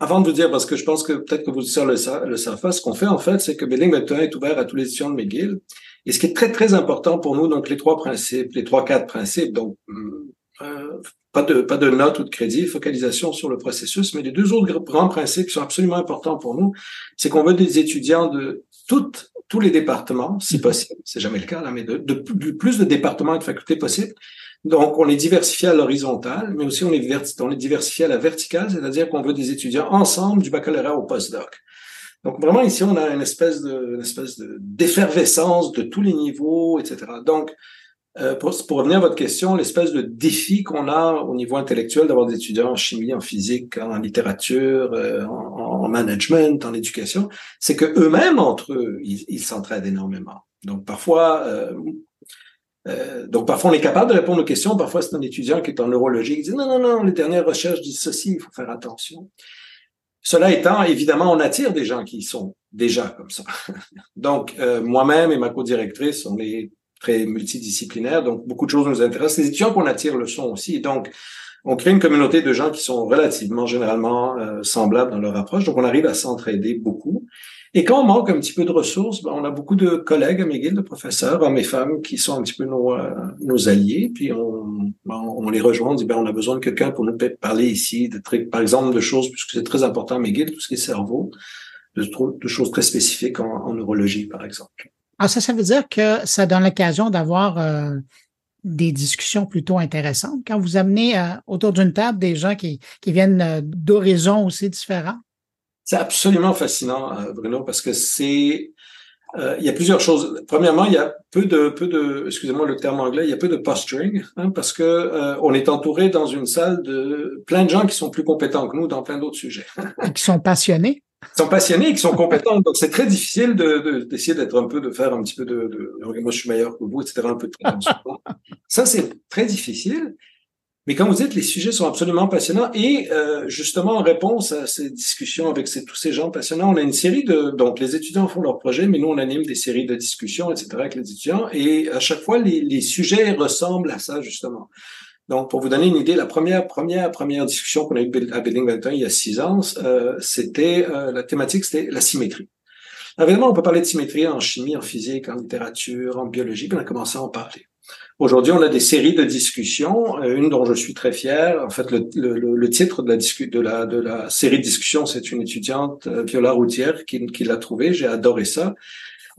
Avant de vous dire, parce que je pense que peut-être que vous sur le, le savez ce qu'on fait en fait, c'est que Building 21 est ouvert à tous les étudiants de McGill. Et ce qui est très très important pour nous, donc les trois principes, les trois quatre principes, donc euh, pas de, pas de notes ou de crédit, focalisation sur le processus. Mais les deux autres grands principes qui sont absolument importants pour nous, c'est qu'on veut des étudiants de toutes, tous les départements, si possible. C'est jamais le cas, là, mais de, de, plus de départements et de facultés possibles. Donc, on est diversifié à l'horizontale, mais aussi on est, on est diversifié à la verticale, c'est-à-dire qu'on veut des étudiants ensemble du baccalauréat au postdoc. Donc, vraiment, ici, on a une espèce de, une espèce de, d'effervescence de tous les niveaux, etc. Donc, euh, pour, pour, revenir à votre question, l'espèce de défi qu'on a au niveau intellectuel d'avoir des étudiants en chimie, en physique, en littérature, euh, en, en, management, en éducation, c'est que eux-mêmes entre eux, ils s'entraident énormément. Donc parfois, euh, euh, donc parfois on est capable de répondre aux questions. Parfois c'est un étudiant qui est en neurologie qui dit non non non, les dernières recherches disent ceci, il faut faire attention. Cela étant, évidemment, on attire des gens qui sont déjà comme ça. Donc, euh, moi-même et ma co-directrice, on est très multidisciplinaire, donc beaucoup de choses nous intéressent. Les étudiants qu'on attire le sont aussi. Donc, on crée une communauté de gens qui sont relativement, généralement, euh, semblables dans leur approche. Donc, on arrive à s'entraider beaucoup. Et quand on manque un petit peu de ressources, ben, on a beaucoup de collègues à McGill, de professeurs, hommes et femmes, qui sont un petit peu nos, euh, nos alliés. Puis on, ben, on les rejoint, on dit ben, on a besoin de quelqu'un pour nous parler ici, de, par exemple, de choses, puisque c'est très important à McGill, tout ce qui est cerveau, de, de choses très spécifiques en neurologie, par exemple. Ah, ça, ça veut dire que ça donne l'occasion d'avoir euh, des discussions plutôt intéressantes quand vous amenez euh, autour d'une table des gens qui, qui viennent euh, d'horizons aussi différents? C'est absolument fascinant, Bruno, parce que c'est il y a plusieurs choses. Premièrement, il y a peu de peu de excusez-moi le terme anglais, il y a peu de posturing hein, parce que on est entouré dans une salle de plein de gens qui sont plus compétents que nous dans plein d'autres sujets. qui sont passionnés qui sont passionnés, qui sont compétents. Donc, c'est très difficile de, d'essayer d'être un peu, de faire un petit peu de, de, moi, je suis meilleur que vous, etc. Un peu de Ça, c'est très difficile. Mais comme vous dites, les sujets sont absolument passionnants. Et euh, justement, en réponse à ces discussions avec tous ces gens passionnants, on a une série de... Donc, les étudiants font leurs projets, mais nous, on anime des séries de discussions, etc. avec les étudiants. Et à chaque fois, les, les sujets ressemblent à ça, justement. Donc, pour vous donner une idée, la première, première, première discussion qu'on a eue à Building 21 il y a six ans, euh, c'était euh, la thématique, c'était la symétrie. évidemment, on peut parler de symétrie en chimie, en physique, en littérature, en biologie, puis on a commencé à en parler. Aujourd'hui, on a des séries de discussions, euh, une dont je suis très fier. En fait, le, le, le titre de la, de, la, de la série de discussions, c'est une étudiante, Viola Routière, qui, qui l'a trouvé. J'ai adoré ça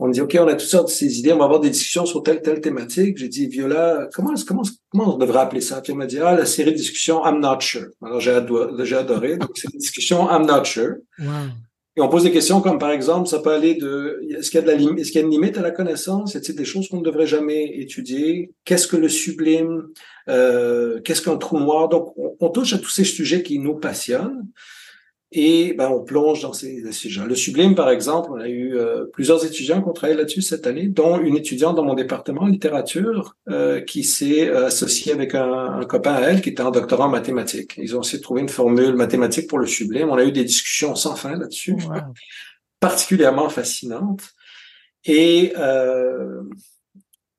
on dit, OK, on a toutes sortes de ces idées, on va avoir des discussions sur telle, telle thématique. J'ai dit, Viola, comment, comment, comment on devrait appeler ça? Puis elle m'a dit, ah, la série de discussions I'm not sure. Alors, j'ai adoré, adoré. Donc, c'est une discussion I'm not sure. Et on pose des questions comme, par exemple, ça peut aller de, est-ce qu'il y a de la est-ce qu'il y a une limite à la connaissance? A des choses qu'on ne devrait jamais étudier? Qu'est-ce que le sublime? Euh, qu'est-ce qu'un trou noir? Donc, on touche à tous ces sujets qui nous passionnent. Et ben, on plonge dans ces, sujets. Le sublime, par exemple, on a eu euh, plusieurs étudiants qui ont travaillé là-dessus cette année, dont une étudiante dans mon département en littérature euh, qui s'est euh, associée avec un, un, copain à elle qui était en doctorat en mathématiques. Ils ont essayé de trouver une formule mathématique pour le sublime. On a eu des discussions sans fin là-dessus, particulièrement fascinantes. Et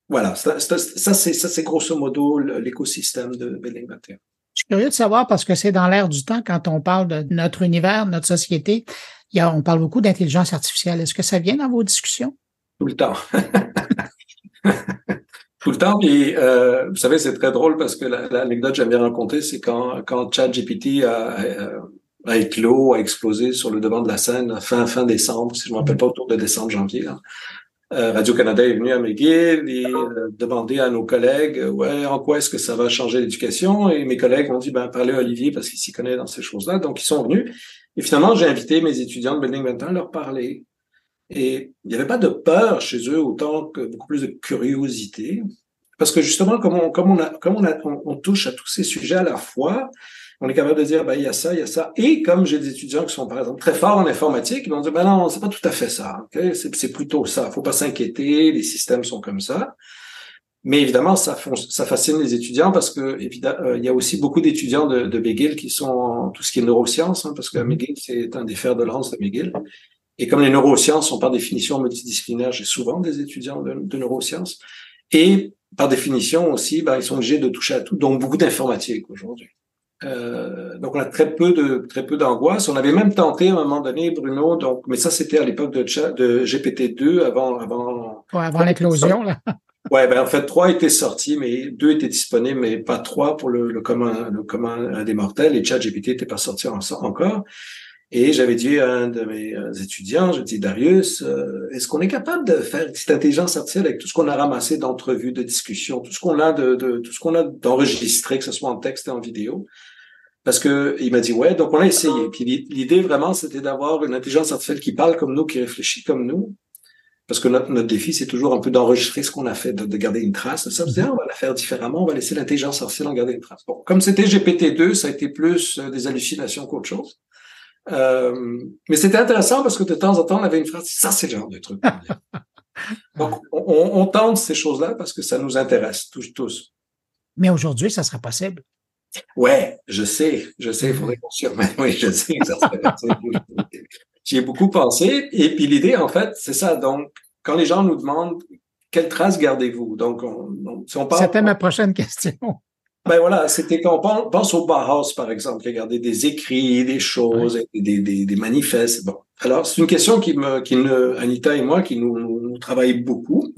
voilà, ça, ça, ça c'est grosso modo l'écosystème de Building 21. Suis curieux de savoir parce que c'est dans l'air du temps quand on parle de notre univers, notre société. Il y a, on parle beaucoup d'intelligence artificielle. Est-ce que ça vient dans vos discussions? Tout le temps. Tout le temps. Puis, euh, vous savez, c'est très drôle parce que l'anecdote que j'aime bien raconter, c'est quand, quand ChatGPT a, a, éclos, a explosé sur le devant de la scène fin, fin décembre, si je ne me rappelle pas, autour de décembre, janvier. Euh, Radio-Canada est venu à McGill et euh, demandé à nos collègues, euh, ouais, en quoi est-ce que ça va changer l'éducation? Et mes collègues ont dit, ben, parlez à Olivier parce qu'il s'y connaît dans ces choses-là. Donc, ils sont venus. Et finalement, j'ai invité mes étudiants de Building 21 à leur parler. Et il n'y avait pas de peur chez eux autant que beaucoup plus de curiosité. Parce que justement, comme on, comme on, a, comme on, a, on touche à tous ces sujets à la fois, on est capable de dire, ben, il y a ça, il y a ça. Et comme j'ai des étudiants qui sont, par exemple, très forts en informatique, ils vont dire, ben non, c'est pas tout à fait ça. C'est plutôt ça. Faut pas s'inquiéter. Les systèmes sont comme ça. Mais évidemment, ça, ça fascine les étudiants parce que évidemment, euh, il y a aussi beaucoup d'étudiants de, de McGill qui sont en tout ce qui est neurosciences, hein, parce que mm-hmm. McGill, c'est un des fers de lance de McGill. Et comme les neurosciences sont par définition multidisciplinaires, j'ai souvent des étudiants de, de, neurosciences. Et par définition aussi, ben, ils sont obligés de toucher à tout, donc beaucoup d'informatique aujourd'hui. Euh, donc on a très peu de très peu d'angoisse. On avait même tenté à un moment donné, Bruno. Donc, mais ça c'était à l'époque de, de GPT-2, avant avant. Ouais, avant l'éclosion là. Ouais, ben en fait trois étaient sortis, mais deux étaient disponibles, mais pas trois pour le, le commun le commun des mortels. Et ChatGPT n'était pas sorti encore. Et j'avais dit à un de mes euh, étudiants, je dis Darius, euh, est-ce qu'on est capable de faire cette intelligence artificielle avec tout ce qu'on a ramassé d'entrevues, de discussions, tout ce qu'on a de, de, tout ce qu'on a d'enregistré, que ce soit en texte et en vidéo, parce que il m'a dit ouais, donc on a essayé. Puis l'idée vraiment, c'était d'avoir une intelligence artificielle qui parle comme nous, qui réfléchit comme nous. Parce que notre, notre défi, c'est toujours un peu d'enregistrer ce qu'on a fait, de, de, garder une trace. Ça, veut dire, on va la faire différemment, on va laisser l'intelligence artificielle en garder une trace. Bon, comme c'était GPT-2, ça a été plus euh, des hallucinations qu'autre chose. Euh, mais c'était intéressant parce que de temps en temps, on avait une phrase, ça c'est le genre de truc. Donc, on, on, tente ces choses-là parce que ça nous intéresse tous. tous. Mais aujourd'hui, ça sera possible. Ouais, je sais, je sais, il faudrait qu'on remette. Oui, je sais ça serait. J'y ai beaucoup pensé. Et puis l'idée, en fait, c'est ça. Donc, quand les gens nous demandent quelle trace gardez-vous, donc, on, on, si on parle. C'était ma prochaine question. Ben voilà, c'était quand on pense au Bauhaus, par exemple, regarder des écrits, des choses, des, des, des, manifestes. Bon. Alors, c'est une question qui me, qui ne, Anita et moi, qui nous, nous travaillons beaucoup.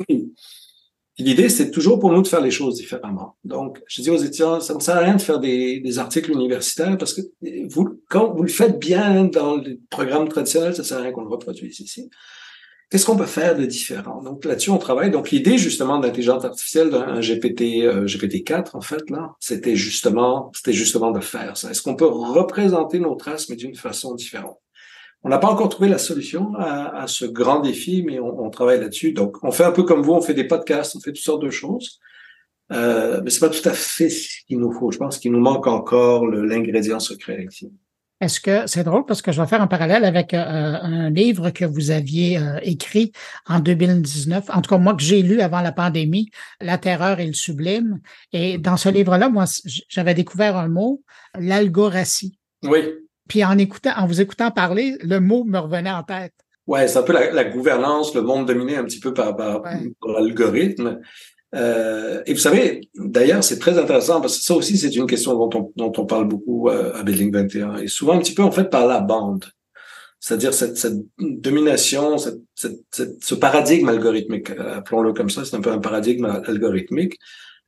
L'idée, c'est toujours pour nous de faire les choses différemment. Donc, je dis aux étudiants, ça ne sert à rien de faire des, articles universitaires parce que vous, quand vous le faites bien dans le programme traditionnel, ça sert à rien qu'on le reproduise ici. Qu'est-ce qu'on peut faire de différent? Donc là-dessus, on travaille. Donc l'idée justement d'intelligence artificielle d'un GPT euh, GPT-4 en fait là, c'était justement c'était justement de faire ça. Est-ce qu'on peut représenter nos traces mais d'une façon différente? On n'a pas encore trouvé la solution à, à ce grand défi, mais on, on travaille là-dessus. Donc on fait un peu comme vous, on fait des podcasts, on fait toutes sortes de choses. Euh, mais c'est pas tout à fait ce qu'il nous faut. Je pense qu'il nous manque encore l'ingrédient secret ici. Est-ce que c'est drôle parce que je vais faire un parallèle avec euh, un livre que vous aviez euh, écrit en 2019, en tout cas moi que j'ai lu avant la pandémie, La terreur et le sublime. Et dans ce livre-là, moi, j'avais découvert un mot, l'algoratie. Oui. Puis en écoutant, en vous écoutant parler, le mot me revenait en tête. Ouais, c'est un peu la, la, gouvernance, le monde dominé un petit peu par, par, ouais. par l'algorithme. Euh, et vous savez, d'ailleurs, c'est très intéressant parce que ça aussi, c'est une question dont on, dont on parle beaucoup euh, à Building 21 et souvent un petit peu en fait par la bande. C'est-à-dire cette, cette, domination, cette, cette, ce paradigme algorithmique, appelons-le comme ça, c'est un peu un paradigme algorithmique.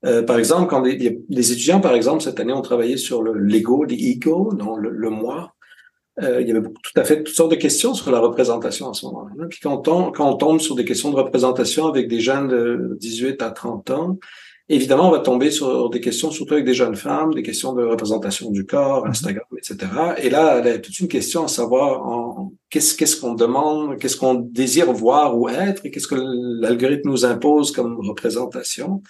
Euh, par exemple, quand les, les, étudiants, par exemple, cette année, ont travaillé sur le l'ego, l'ego, non, le, le moi, euh, il y avait tout à fait toutes sortes de questions sur la représentation à ce moment-là. Puis quand on, quand on tombe sur des questions de représentation avec des jeunes de 18 à 30 ans, évidemment, on va tomber sur des questions surtout avec des jeunes femmes, des questions de représentation du corps, mm-hmm. Instagram, etc. Et là, il y a toute une question à savoir en, qu'est-ce qu'est-ce qu'on demande, qu'est-ce qu'on désire voir ou être, et qu'est-ce que l'algorithme nous impose comme représentation.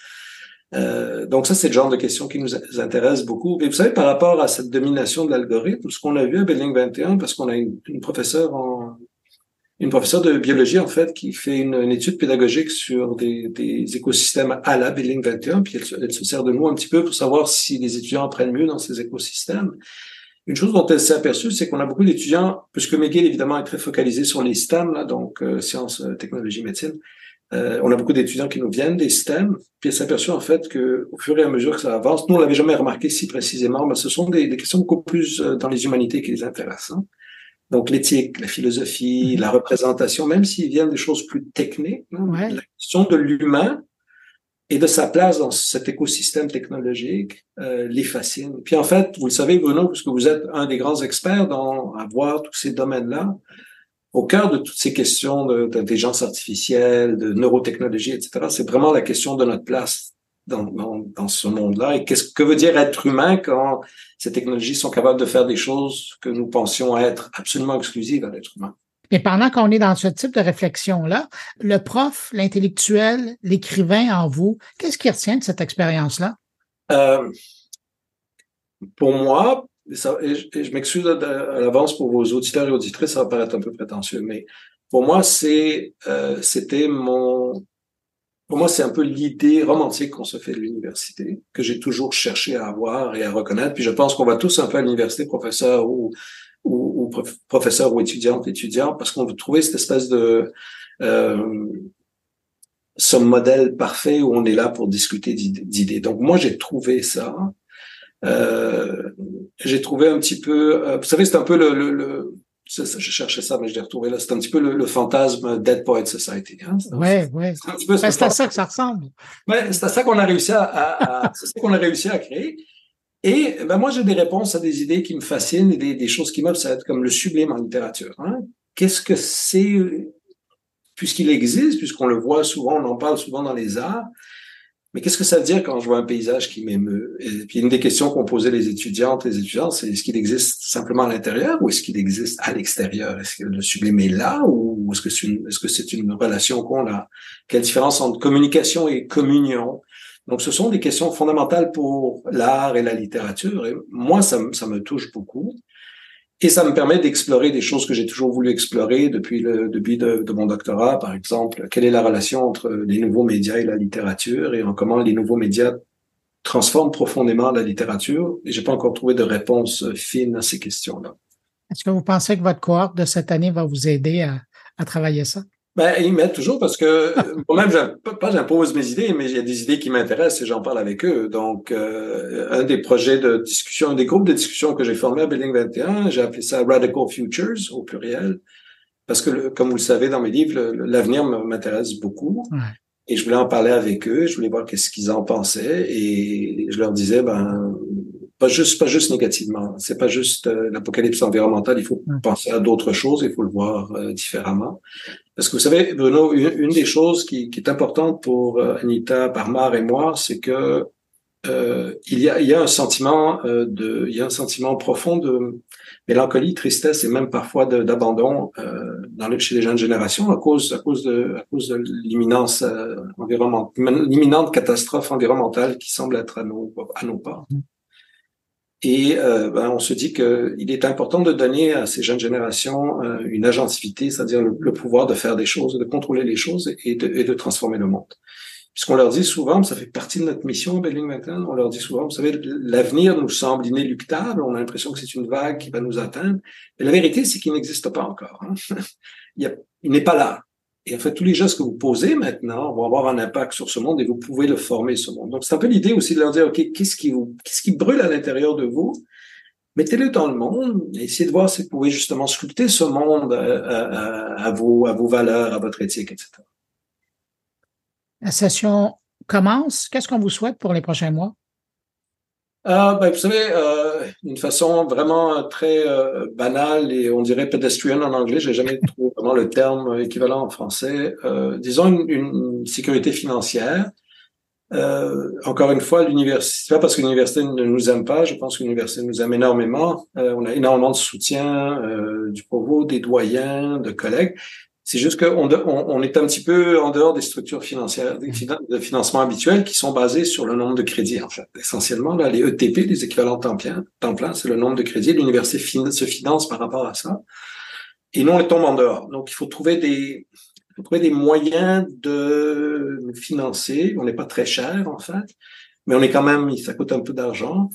Euh, donc ça, c'est le genre de questions qui nous intéresse beaucoup. Et vous savez, par rapport à cette domination de l'algorithme, ce qu'on a vu à Belling 21, parce qu'on a une, professeure en, une professeure de biologie, en fait, qui fait une, étude pédagogique sur des, écosystèmes à la Belling 21, puis elle, elle, se sert de nous un petit peu pour savoir si les étudiants apprennent mieux dans ces écosystèmes. Une chose dont elle s'est aperçue, c'est qu'on a beaucoup d'étudiants, puisque McGill, évidemment, est très focalisé sur les STEM, là, donc euh, sciences, euh, technologie, médecine, euh, on a beaucoup d'étudiants qui nous viennent des STEM, puis elle s'aperçoit en fait que au fur et à mesure que ça avance, nous on l'avait jamais remarqué si précisément, mais ce sont des, des questions beaucoup plus euh, dans les humanités qui les intéressent. Hein. Donc l'éthique, la philosophie, mm-hmm. la représentation, même s'ils viennent des choses plus techniques, hein, ouais. la question de l'humain et de sa place dans cet écosystème technologique euh, les fascine. Puis en fait, vous le savez Bruno, puisque vous êtes un des grands experts dans à voir tous ces domaines-là, au cœur de toutes ces questions d'intelligence artificielle, de neurotechnologie, etc., c'est vraiment la question de notre place dans, dans, dans ce monde-là. Et qu'est-ce que veut dire être humain quand ces technologies sont capables de faire des choses que nous pensions être absolument exclusives à l'être humain? Et pendant qu'on est dans ce type de réflexion-là, le prof, l'intellectuel, l'écrivain en vous, qu'est-ce qui retient de cette expérience-là? Euh, pour moi, et je, m'excuse à l'avance pour vos auditeurs et auditrices, ça va paraître un peu prétentieux, mais pour moi, c'est, euh, c'était mon, pour moi, c'est un peu l'idée romantique qu'on se fait de l'université, que j'ai toujours cherché à avoir et à reconnaître. Puis je pense qu'on va tous un peu à l'université, professeur ou, ou, ou professeurs ou étudiantes, étudiants, parce qu'on veut trouver cette espèce de euh, ce modèle parfait où on est là pour discuter d'idées. Donc moi, j'ai trouvé ça. Euh, j'ai trouvé un petit peu, euh, vous savez, c'est un peu le, le, le je cherchais ça, mais je l'ai retrouvé là. C'est un petit peu le, le fantasme Dead Poet Society. Hein? Ouais, ouais. C'est à ça que ça ressemble. C'est à ça qu'on a réussi à, à, à c'est ça qu'on a réussi à créer. Et ben moi, j'ai des réponses à des idées qui me fascinent et des, des choses qui m'obsèdent, comme le sublime en littérature. Hein? Qu'est-ce que c'est puisqu'il existe, puisqu'on le voit souvent, on en parle souvent dans les arts. Mais qu'est-ce que ça veut dire quand je vois un paysage qui m'émeut? Et puis une des questions qu'ont posées les étudiantes les étudiants, c'est est-ce qu'il existe simplement à l'intérieur ou est-ce qu'il existe à l'extérieur? Est-ce que le sublime est là ou est-ce que c'est une, est-ce que c'est une relation qu'on a? Quelle différence entre communication et communion? Donc ce sont des questions fondamentales pour l'art et la littérature. Et moi, ça, ça me touche beaucoup. Et ça me permet d'explorer des choses que j'ai toujours voulu explorer depuis le début de, mon doctorat, par exemple. Quelle est la relation entre les nouveaux médias et la littérature et en comment les nouveaux médias transforment profondément la littérature. Et j'ai pas encore trouvé de réponse fine à ces questions-là. Est-ce que vous pensez que votre cohorte de cette année va vous aider à, à travailler ça? Ben, ils m'aident toujours parce que moi-même, pas j'impose mes idées, mais il y a des idées qui m'intéressent et j'en parle avec eux. Donc, euh, un des projets de discussion, un des groupes de discussion que j'ai formé à Building 21, j'ai appelé ça Radical Futures au pluriel, parce que, comme vous le savez dans mes livres, l'avenir m'intéresse beaucoup. Et je voulais en parler avec eux, je voulais voir qu'est-ce qu'ils en pensaient, et je leur disais, ben, pas juste pas juste négativement. C'est pas juste euh, l'apocalypse environnementale. Il faut penser à d'autres choses. Il faut le voir euh, différemment. Parce que vous savez, Bruno, une, des choses qui, est importante pour euh, Anita Parmar et moi, c'est que il y a il y a un sentiment de il y a un sentiment profond de mélancolie, tristesse et même parfois d'abandon dans chez les jeunes générations à cause à cause de à cause de l'imminence environnementale, l'imminente catastrophe environnementale qui semble être à nos à nos. Et euh, ben, on se dit qu'il est important de donner à ces jeunes générations euh, une agentivité, c'est-à-dire le, pouvoir de faire des choses, de contrôler les choses et de, et de transformer le monde. Puisqu'on leur dit souvent, ça fait partie de notre mission, Belling maintenant, on leur dit souvent, vous savez, l'avenir nous semble inéluctable, on a l'impression que c'est une vague qui va nous atteindre, mais la vérité, c'est qu'il n'existe pas encore. Hein. il n'est pas là. Et en fait, tous les gestes que vous posez maintenant vont avoir un impact sur ce monde et vous pouvez le former, ce monde. Donc, c'est un peu l'idée aussi de leur dire, OK, qu'est-ce qui brûle à l'intérieur de vous? Mettez-le dans le monde et essayez de voir si vous pouvez justement sculpter ce monde à, vos, à vos valeurs, à votre éthique, etc. La session commence. Qu'est-ce qu'on vous souhaite pour les prochains mois? Euh, ben, vous savez, euh, d'une façon vraiment très euh, banale et on dirait pedestrian en anglais, j'ai jamais trouvé vraiment le terme équivalent en français. Euh, disons une, une, sécurité financière. Euh, encore une fois, l'université, pas parce que l'université ne nous aime pas, je pense que l'université nous aime énormément. on a énormément de soutien du provost, des doyens, de collègues. C'est juste qu'on on, est un petit peu en dehors des structures financières, de financement habituelles qui sont basées sur le nombre de crédits, en fait. Essentiellement, là, les ETP, les équivalents temps plein, temps plein c'est le nombre de crédits. L'université se finance par rapport à ça. Et nous, on tombe en dehors. Donc, il faut trouver des, faut trouver des moyens de nous financer. On n'est pas très cher, en fait, mais on est quand même, ça coûte un peu d'argent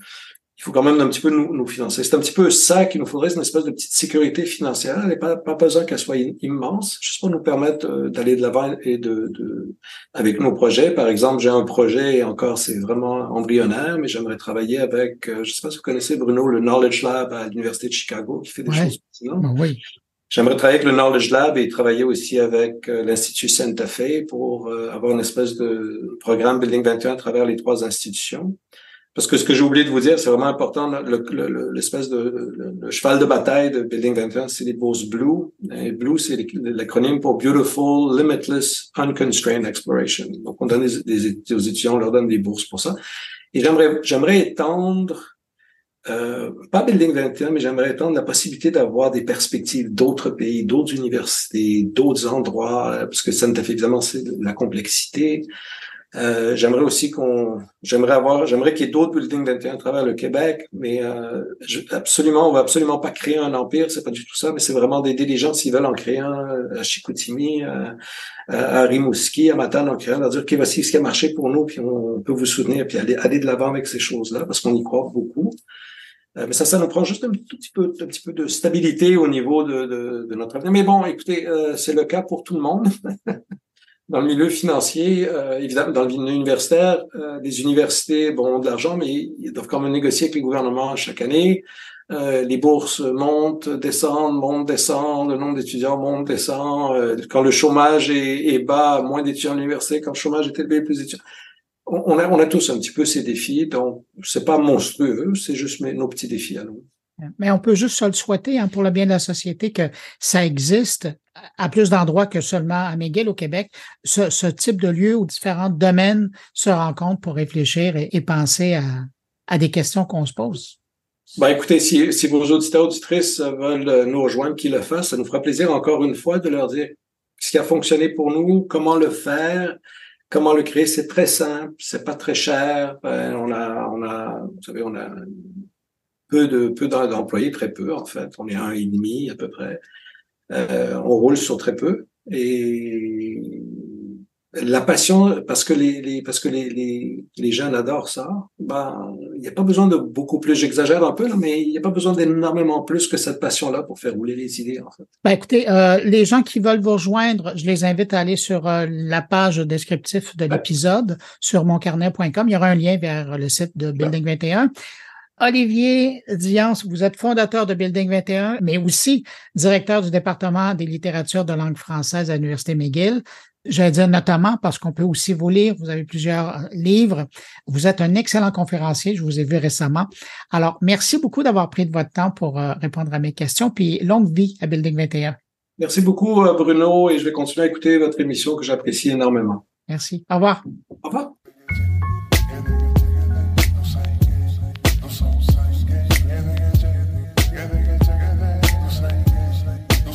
il faut quand même un petit peu nous, nous financer. C'est un petit peu ça qu'il nous faudrait, c'est une espèce de petite sécurité financière. Elle n'est pas, pas besoin qu'elle soit immense, juste pour nous permettre euh, d'aller de l'avant et de, de, avec nos projets. Par exemple, j'ai un projet, et encore c'est vraiment embryonnaire, mais j'aimerais travailler avec, euh, je sais pas si vous connaissez Bruno, le Knowledge Lab à l'Université de Chicago, qui fait des choses. Ben oui. J'aimerais travailler avec le Knowledge Lab et travailler aussi avec euh, l'Institut Santa Fe pour avoir une espèce de programme Building 21 à travers les trois institutions. Parce que ce que j'ai oublié de vous dire, c'est vraiment important, l'espèce de le, cheval de bataille de Building 21, c'est les bourses Blue. Et Blue, c'est l'acronyme pour Beautiful, Limitless, Unconstrained Exploration. Donc, on donne des, aux étudiants, on leur donne des bourses pour ça. Et j'aimerais, j'aimerais étendre, euh, pas Building 21, mais j'aimerais étendre la possibilité d'avoir des perspectives d'autres pays, d'autres universités, d'autres endroits, parce que ça ne fait évidemment, c'est la complexité. Euh, j'aimerais aussi qu'on, j'aimerais avoir, j'aimerais qu'il y ait d'autres buildings d'intérêt à travers le Québec, mais euh, je, absolument, on va absolument pas créer un empire, c'est pas du tout ça, mais c'est vraiment d'aider les gens s'ils veulent en créer un à Chicoutimi, à, à Rimouski, à Matane, en créant, leur dire, ok, voici ce qui a marché pour nous, puis on peut vous soutenir, puis aller, aller de l'avant avec ces choses-là, parce qu'on y croit beaucoup. Euh, mais ça, ça nous prend juste un tout petit peu, un petit peu de stabilité au niveau de, de, de notre avenir. Mais bon, écoutez, euh, c'est le cas pour tout le monde. dans le milieu financier, euh, évidemment, dans le milieu universitaire, euh, les universités bon, ont de l'argent, mais ils doivent quand même négocier avec les gouvernements chaque année. Euh, les bourses montent, descendent, montent, descendent, le nombre d'étudiants monte, descend. Euh, quand le chômage est, est bas, moins d'étudiants à l'université. Quand le chômage est élevé, plus d'étudiants. On, on, a, tous un petit peu ces défis, donc c'est pas monstrueux, c'est juste nos petits défis à nous. Mais on peut juste se le souhaiter hein, pour le bien de la société que ça existe à plus d'endroits que seulement à McGill au Québec, ce, type de lieu où différents domaines se rencontrent pour réfléchir et, penser à, des questions qu'on se pose. Ben, écoutez, si, si vos auditeurs auditrices veulent nous rejoindre, qu'ils le fassent. Ça nous fera plaisir encore une fois de leur dire ce qui a fonctionné pour nous, comment le faire, comment le créer. C'est très simple, c'est pas très cher. Ben, on a, on a, vous savez, on a peu de peu d'employés, très peu en fait. On est un et demi à peu près. Euh, on roule sur très peu et la passion parce que les, les parce que les, les, les, jeunes adorent ça. Ben il n'y a pas besoin de beaucoup plus. J'exagère un peu là, mais il n'y a pas besoin d'énormément plus que cette passion-là pour faire rouler les idées en fait. Ben écoutez, euh, les gens qui veulent vous rejoindre, je les invite à aller sur euh, la page descriptif de l'épisode sur moncarnet.com. Il y aura un lien vers le site de Building 21. Olivier Diance, vous êtes fondateur de Building 21, mais aussi directeur du département des littératures de langue française à l'Université McGill. J'allais dire notamment parce qu'on peut aussi vous lire. Vous avez plusieurs livres. Vous êtes un excellent conférencier. Je vous ai vu récemment. Alors, merci beaucoup d'avoir pris de votre temps pour euh, répondre à mes questions. Puis, longue vie à Building 21. Merci beaucoup, euh, Bruno, et je vais continuer à écouter votre émission que j'apprécie énormément. Merci. Au revoir. Au revoir.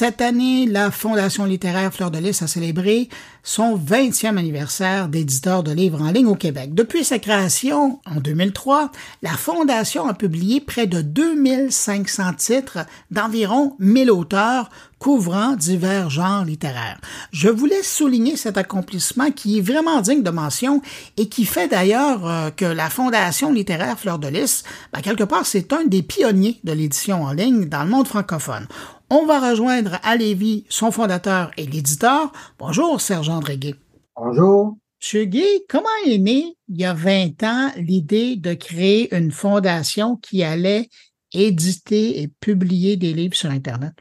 Cette année, la Fondation littéraire Fleur de Lys a célébré son 20e anniversaire d'éditeur de livres en ligne au Québec. Depuis sa création en 2003, la Fondation a publié près de 2500 titres d'environ 1000 auteurs couvrant divers genres littéraires. Je voulais souligner cet accomplissement qui est vraiment digne de mention et qui fait d'ailleurs euh, que la Fondation littéraire Fleur de Lys, ben, quelque part, c'est un des pionniers de l'édition en ligne dans le monde francophone. On va rejoindre à Lévis son fondateur et l'éditeur. Bonjour, Sergent Drégué. Bonjour. Monsieur Guy, comment est née, il y a 20 ans, l'idée de créer une fondation qui allait éditer et publier des livres sur Internet?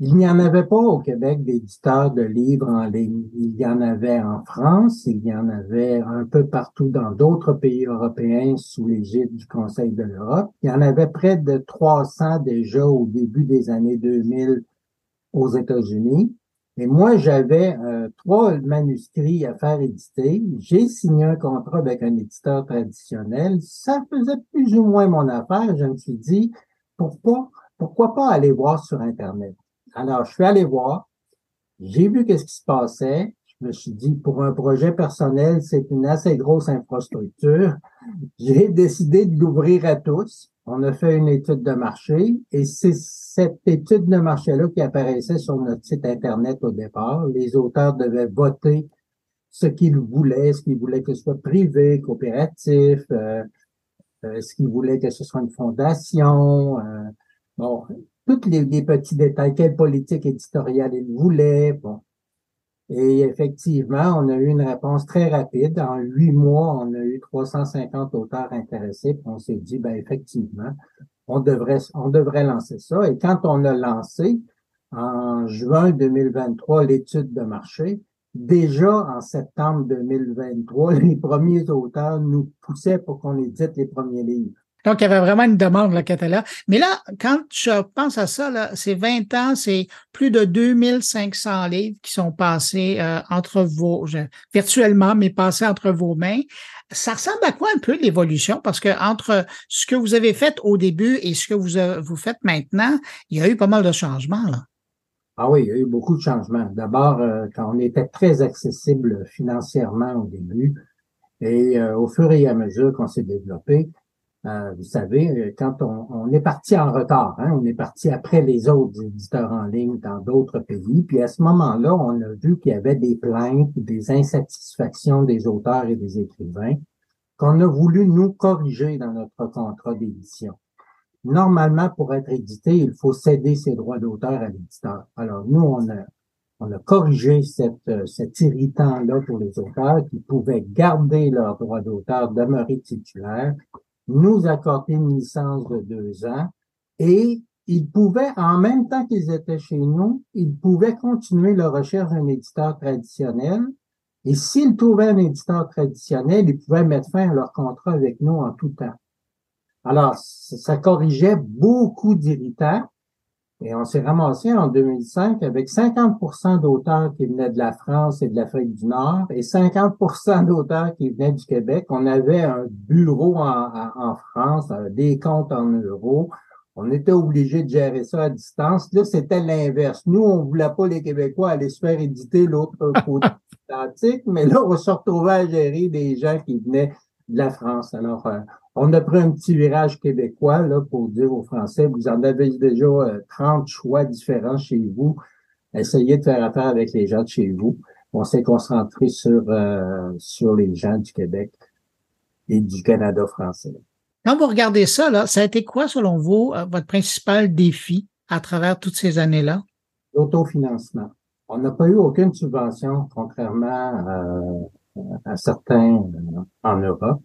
Il n'y en avait pas au Québec d'éditeurs de livres en ligne. Il y en avait en France, il y en avait un peu partout dans d'autres pays européens sous l'égide du Conseil de l'Europe. Il y en avait près de 300 déjà au début des années 2000 aux États-Unis. Et moi, j'avais euh, trois manuscrits à faire éditer. J'ai signé un contrat avec un éditeur traditionnel. Ça faisait plus ou moins mon affaire. Je me suis dit, pourquoi, pourquoi pas aller voir sur Internet? Alors, je suis allé voir, j'ai vu qu'est-ce qui se passait. Je me suis dit, pour un projet personnel, c'est une assez grosse infrastructure. J'ai décidé de l'ouvrir à tous. On a fait une étude de marché et c'est cette étude de marché-là qui apparaissait sur notre site Internet au départ. Les auteurs devaient voter ce qu'ils voulaient, ce qu'ils voulaient que ce soit privé, coopératif, euh, euh, ce qu'ils voulaient que ce soit une fondation. Euh, bon, tous les, petits détails, quelle politique éditoriale il voulait. Bon. Et effectivement, on a eu une réponse très rapide. En huit mois, on a eu 350 auteurs intéressés. Puis on s'est dit, ben effectivement, on devrait, on devrait lancer ça. Et quand on a lancé en juin 2023 l'étude de marché, déjà en septembre 2023, les premiers auteurs nous poussaient pour qu'on édite les premiers livres. Donc, il y avait vraiment une demande était là. Mais là, quand je pense à ça, c'est 20 ans, c'est plus de 2500 livres qui sont passés euh, entre vos, je, virtuellement, mais passés entre vos mains. Ça ressemble à quoi un peu l'évolution? Parce que entre ce que vous avez fait au début et ce que vous, euh, vous faites maintenant, il y a eu pas mal de changements. Là. Ah oui, il y a eu beaucoup de changements. D'abord, euh, quand on était très accessible financièrement au début, et euh, au fur et à mesure qu'on s'est développé, Euh, vous savez, quand on, on est parti en retard, hein, on est parti après les autres éditeurs en ligne dans d'autres pays, puis à ce moment-là, on a vu qu'il y avait des plaintes, des insatisfactions des auteurs et des écrivains qu'on a voulu nous corriger dans notre contrat d'édition. Normalement, pour être édité, il faut céder ses droits d'auteur à l'éditeur. Alors, nous, on a, on a corrigé cette, cet irritant-là pour les auteurs qui pouvaient garder leurs droits d'auteur, demeurer titulaires, nous accorder une licence de deux ans et ils pouvaient, en même temps qu'ils étaient chez nous, ils pouvaient continuer leur recherche d'un éditeur traditionnel. Et s'ils trouvaient un éditeur traditionnel, ils pouvaient mettre fin à leur contrat avec nous en tout temps. Alors, ça corrigeait beaucoup d'irritants. Et on s'est ramassé en 2005 avec 50% d'auteurs qui venaient de la France et de l'Afrique du Nord et 50% d'auteurs qui venaient du Québec. On avait un bureau en, en France, euh, des comptes en euros. On était obligé de gérer ça à distance. Là, c'était l'inverse. Nous, on voulait pas les Québécois aller se faire éditer l'autre côté Atlantique, mais là, on se retrouvait à gérer des gens qui venaient de la France. Alors, euh, on a pris un petit virage québécois là, pour dire aux Français, vous en avez déjà 30 euh, choix différents chez vous. Essayez de faire affaire avec les gens de chez vous. On s'est concentré sur, euh, sur les gens du Québec et du Canada français. Quand vous regardez ça, là, ça a été quoi, selon vous, votre principal défi à travers toutes ces années-là? L'autofinancement. On n'a pas eu aucune subvention, contrairement à certains en Europe.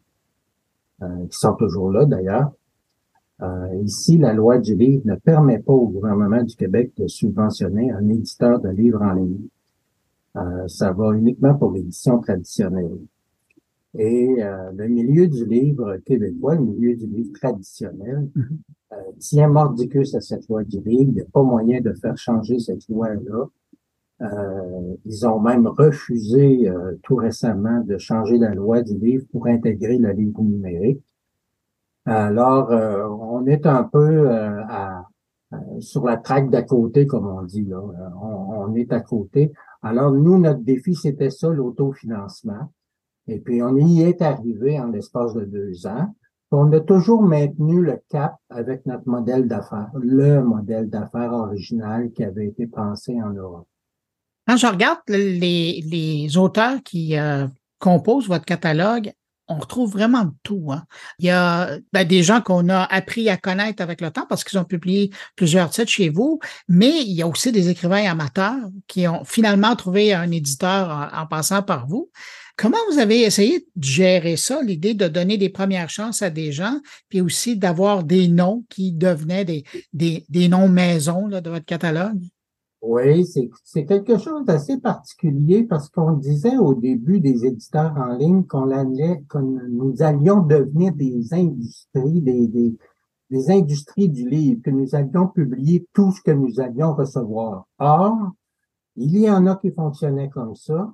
Euh, qui sont toujours là d'ailleurs. Euh, ici, la loi du livre ne permet pas au gouvernement du Québec de subventionner un éditeur de livres en ligne. Euh, ça va uniquement pour l'édition traditionnelle. Et le milieu du livre québécois, le milieu du livre traditionnel, mm-hmm. tient mordicus à cette loi du livre. Il n'y a pas moyen de faire changer cette loi-là. Euh, ils ont même refusé euh, tout récemment de changer la loi du livre pour intégrer le livre numérique. Alors, euh, on est un peu à, sur la traque d'à côté, comme on dit. Là. On, on, est à côté. Alors, nous, notre défi, c'était ça, l'autofinancement. Et puis, on y est arrivé en l'espace de deux ans. On a toujours maintenu le cap avec notre modèle d'affaires, le modèle d'affaires original qui avait été pensé en Europe. Quand je regarde les, les auteurs qui euh, composent votre catalogue, on retrouve vraiment tout. Hein. Il y a ben, des gens qu'on a appris à connaître avec le temps parce qu'ils ont publié plusieurs titres chez vous, mais il y a aussi des écrivains amateurs qui ont finalement trouvé un éditeur en, passant par vous. Comment vous avez essayé de gérer ça, l'idée de donner des premières chances à des gens, puis aussi d'avoir des noms qui devenaient des, des, des noms maison de votre catalogue? Oui, c'est quelque chose d'assez particulier parce qu'on disait au début des éditeurs en ligne qu'on allait, que nous allions devenir des industries, des, des, des, industries du livre, que nous allions publier tout ce que nous allions recevoir. Or, il y en a qui fonctionnaient comme ça,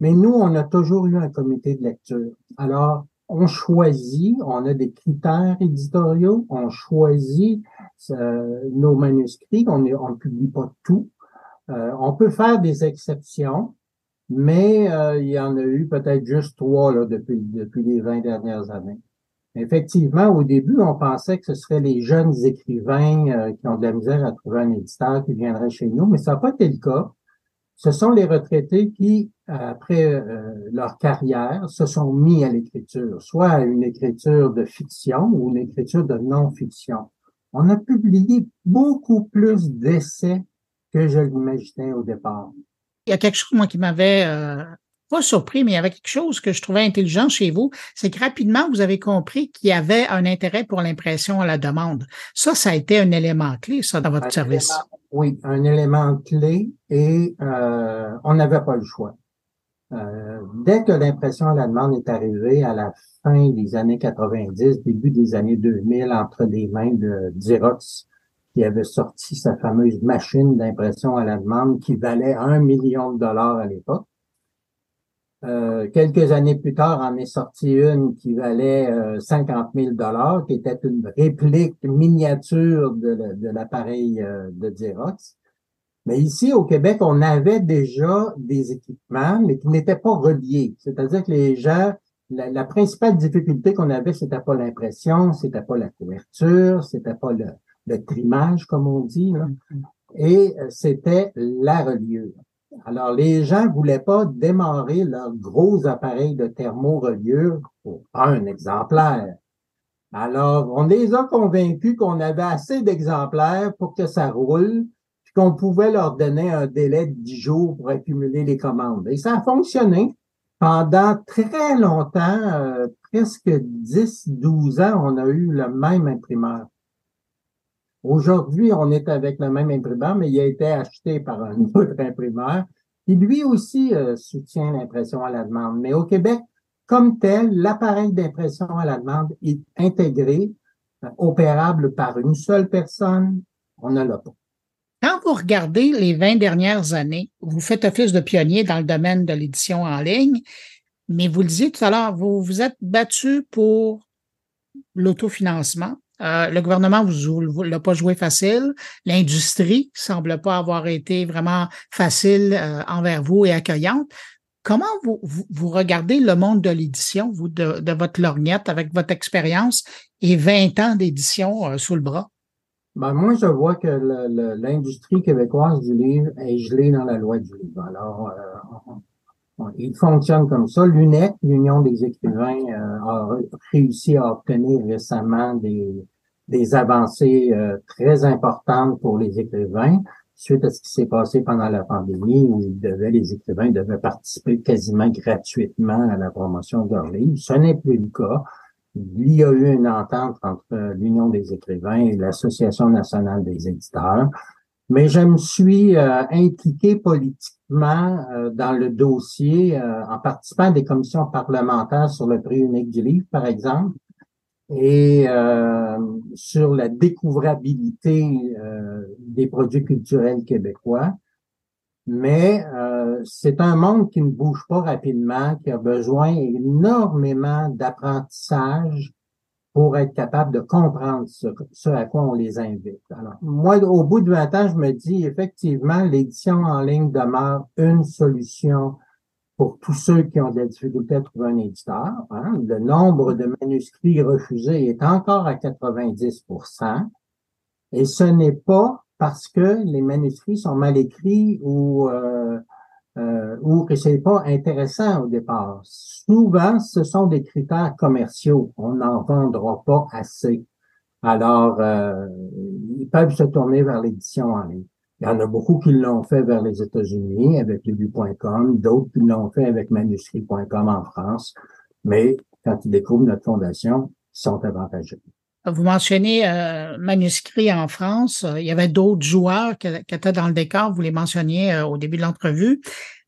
mais nous, on a toujours eu un comité de lecture. Alors, on choisit, on a des critères éditoriaux, on choisit nos manuscrits, on ne publie pas tout, euh, on peut faire des exceptions, mais euh, il y en a eu peut-être juste trois là, depuis, depuis les 20 dernières années. Effectivement, au début, on pensait que ce seraient les jeunes écrivains euh, qui ont de la misère à trouver un éditeur qui viendrait chez nous, mais ça n'a pas été le cas. Ce sont les retraités qui, après leur carrière, se sont mis à l'écriture, soit à une écriture de fiction ou une écriture de non-fiction. On a publié beaucoup plus d'essais que je l'imaginais au départ. Il y a quelque chose, moi, qui m'avait euh, pas surpris, mais il y avait quelque chose que je trouvais intelligent chez vous, c'est que rapidement, vous avez compris qu'il y avait un intérêt pour l'impression à la demande. Ça, ça a été un élément clé, ça, dans votre service. oui, un élément clé et euh, on n'avait pas le choix. Euh, dès que l'impression à la demande est arrivée à la fin des années 90, début des années 2000, entre les mains de Xerox, qui avait sorti sa fameuse machine d'impression à la demande qui valait un million de dollars à l'époque. Euh, quelques années plus tard, en est sorti une qui valait 50 000 dollars, qui était une réplique miniature de, l'appareil euh, de Xerox. Mais ici, au Québec, on avait déjà des équipements, mais qui n'étaient pas reliés. C'est-à-dire que les gens la, la principale difficulté qu'on avait, c'était pas l'impression, c'était pas la couverture, c'était pas le, le trimage, comme on dit, là, et euh, c'était la reliure. Alors, les gens voulaient pas démarrer leurs gros appareils de thermoreliure pour un exemplaire. Alors, on les a convaincus qu'on avait assez d'exemplaires pour que ça roule, qu'on pouvait leur donner un délai de 10 jours pour accumuler les commandes. Et ça a fonctionné. Pendant très longtemps, euh, presque 10-12 ans, on a eu le même imprimeur. Aujourd'hui, on est avec le même imprimeur, mais il a été acheté par un autre imprimeur qui lui aussi euh, soutient l'impression à la demande. Mais au Québec, comme tel, l'appareil d'impression à la demande est intégré, euh, opérable par une seule personne. On ne l'a pas. Quand vous regardez les 20 dernières années, vous faites office de pionnier dans le domaine de l'édition en ligne, mais vous le disiez tout à l'heure, vous vous êtes battu pour l'autofinancement. Euh, le gouvernement vous l'a pas joué facile. L'industrie semble pas avoir été vraiment facile euh, envers vous et accueillante. Comment vous, vous, regardez le monde de l'édition, vous, de, de, votre lorgnette, avec votre expérience et 20 ans d'édition euh, sous le bras? Ben, moi, je vois que l'industrie québécoise du livre est gelée dans la loi du livre. Alors, il fonctionne comme ça. L'UNEC, l'Union des écrivains, euh, a réussi à obtenir récemment des, des avancées euh, très importantes pour les écrivains suite à ce qui s'est passé pendant la pandémie où ils devaient, les écrivains devaient participer quasiment gratuitement à la promotion de leurs livres. Ce n'est plus le cas. Il y a eu une entente entre l'Union des écrivains et l'Association nationale des éditeurs. Mais je me suis euh, impliqué politiquement euh, dans le dossier euh, en participant à des commissions parlementaires sur le prix unique du livre, par exemple, et sur la découvrabilité des produits culturels québécois. Mais c'est un monde qui ne bouge pas rapidement, qui a besoin énormément d'apprentissage pour être capable de comprendre ce, à quoi on les invite. Alors, moi, au bout de 20 ans, je me dis effectivement, l'édition en ligne demeure une solution pour tous ceux qui ont de la difficulté à trouver un éditeur. Hein. Le nombre de manuscrits refusés est encore à 90% et ce n'est pas parce que les manuscrits sont mal écrits ou euh, euh, ou que c'est pas intéressant au départ. Souvent, ce sont des critères commerciaux. On n'en vendra pas assez. Alors, euh, ils peuvent se tourner vers l'édition en ligne. Il y en a beaucoup qui l'ont fait vers les États-Unis avec lebu.com, d'autres qui l'ont fait avec manuscrit.com en France. Mais quand ils découvrent notre fondation, ils sont avantageux. Vous mentionnez euh, manuscrit en France. Il y avait d'autres joueurs qui, étaient dans le décor. Vous les mentionniez euh, au début de l'entrevue.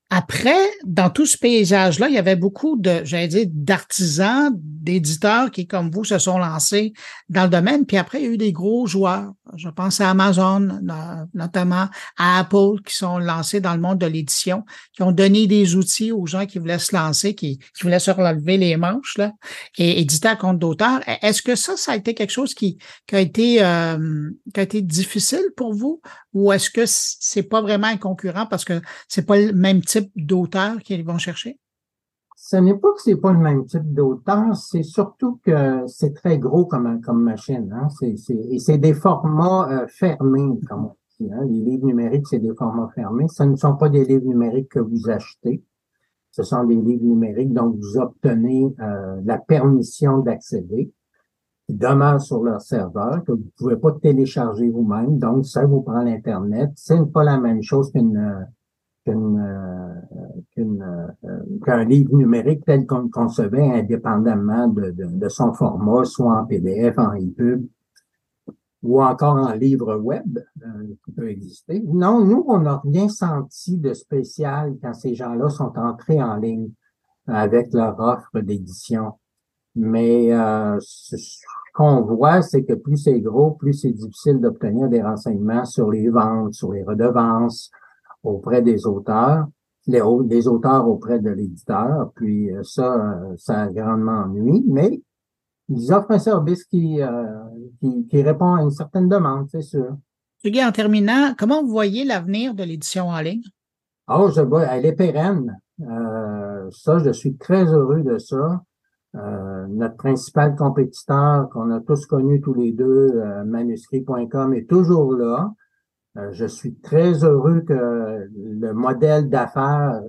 Après, dans tout ce paysage-là, il y avait beaucoup de, j'allais dire, d'artisans, d'éditeurs qui, comme vous, se sont lancés dans le domaine. Puis après, il y a eu des gros joueurs. Je pense à Amazon, notamment à Apple, qui sont lancés dans le monde de l'édition, qui ont donné des outils aux gens qui voulaient se lancer, qui, voulaient se relever les manches, là, et éditer à compte d'auteur. Est-ce que ça, ça a été quelque chose qui, qui a été, euh, qui a été difficile pour vous? Ou est-ce que c'est pas vraiment un concurrent parce que c'est pas le même type d'auteur qu'ils vont chercher? Ce n'est pas que c'est pas le même type d'auteur, c'est surtout que c'est très gros comme, comme machine. Hein? C'est, et c'est des formats euh, fermés, comme on dit. Hein? Les livres numériques, c'est des formats fermés. Ce ne sont pas des livres numériques que vous achetez. Ce sont des livres numériques dont vous obtenez euh, la permission d'accéder, qui demeurent sur leur serveur, que vous ne pouvez pas télécharger vous-même. Donc, ça vous prend l'Internet. Ce n'est pas la même chose qu'une euh, euh, qu'un livre numérique tel qu'on le concevait indépendamment de, son format, soit en PDF, en EPUB ou encore en livre web euh, qui peut exister. Non, nous, on n'a rien senti de spécial quand ces gens-là sont entrés en ligne avec leur offre d'édition. Mais ce qu'on voit, c'est que plus c'est gros, plus c'est difficile d'obtenir des renseignements sur les ventes, sur les redevances, auprès des auteurs, les, les auteurs auprès de l'éditeur, puis euh, ça, ça grandement ennuyé, mais ils offrent un service qui, euh, qui, qui, répond à une certaine demande, c'est sûr. Hugues, en terminant, comment vous voyez l'avenir de l'édition en ligne? Oh, je vois, elle est pérenne. Euh, ça, je suis très heureux de ça. Euh, notre principal compétiteur qu'on a tous connu tous les deux, manuscrit.com, est toujours là. Euh, je suis très heureux que le modèle d'affaires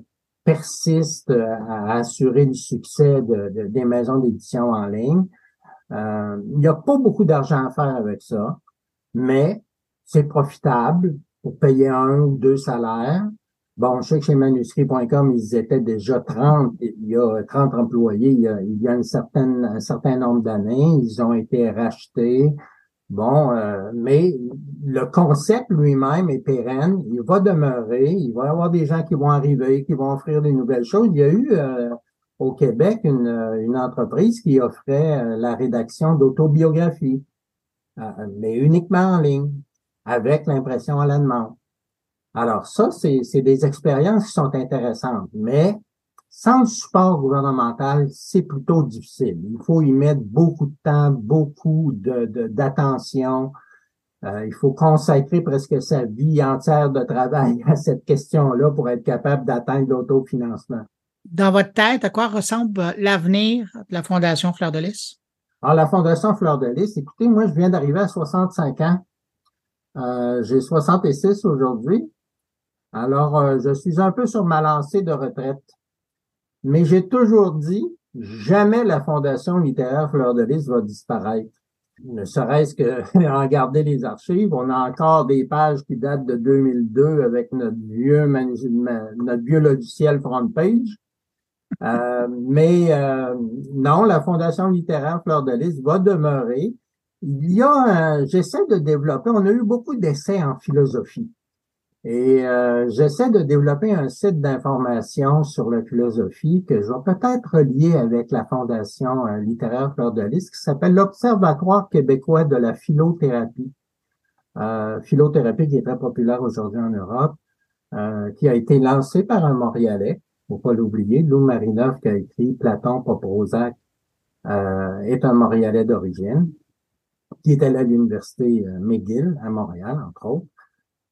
persiste à assurer le succès de, des maisons d'édition en ligne. il n'y a pas beaucoup d'argent à faire avec ça, mais c'est profitable pour payer un ou deux salaires. Bon, je sais que chez manuscrit.com, ils étaient déjà 30, il y a 30 employés il y a, il y a une certaine, un certain nombre d'années. Ils ont été rachetés. Bon, euh, mais le concept lui-même est pérenne. Il va demeurer. Il va y avoir des gens qui vont arriver, qui vont offrir des nouvelles choses. Il y a eu euh, au Québec une, une, entreprise qui offrait euh, la rédaction d'autobiographies, mais uniquement en ligne, avec l'impression à la demande. Alors ça, c'est des expériences qui sont intéressantes, mais sans le support gouvernemental, c'est plutôt difficile. Il faut y mettre beaucoup de temps, beaucoup d'attention. De, euh, il faut consacrer presque sa vie entière de travail à cette question-là pour être capable d'atteindre l'autofinancement. Dans votre tête, à quoi ressemble l'avenir de la Fondation Fleur de Lys? Alors, la Fondation Fleur de Lys, écoutez, moi, je viens d'arriver à 65 ans. Euh, J'ai 66 aujourd'hui. Alors, euh, je suis un peu sur ma lancée de retraite. Mais j'ai toujours dit, jamais la Fondation littéraire Fleur de Lys va disparaître. Ne serait-ce qu'en garder les archives, on a encore des pages qui datent de 2002 avec notre vieux, notre vieux logiciel front page. Euh, mais euh, non, la Fondation littéraire Fleur de Lys va demeurer. Il y a, j'essaie de développer, on a eu beaucoup d'essais en philosophie. Et euh, j'essaie de développer un site d'information sur la philosophie que je vais peut-être relier avec la Fondation euh, littéraire Fleur de Lys qui s'appelle l'Observatoire québécois de la philothérapie. Euh, philothérapie qui est très populaire aujourd'hui en Europe, euh, qui a été lancé par un Montréalais, faut pas l'oublier, Lou Marinov qui a écrit Platon, Poprozac, euh, est un Montréalais d'origine, qui est allé à l'Université McGill à Montréal, entre autres.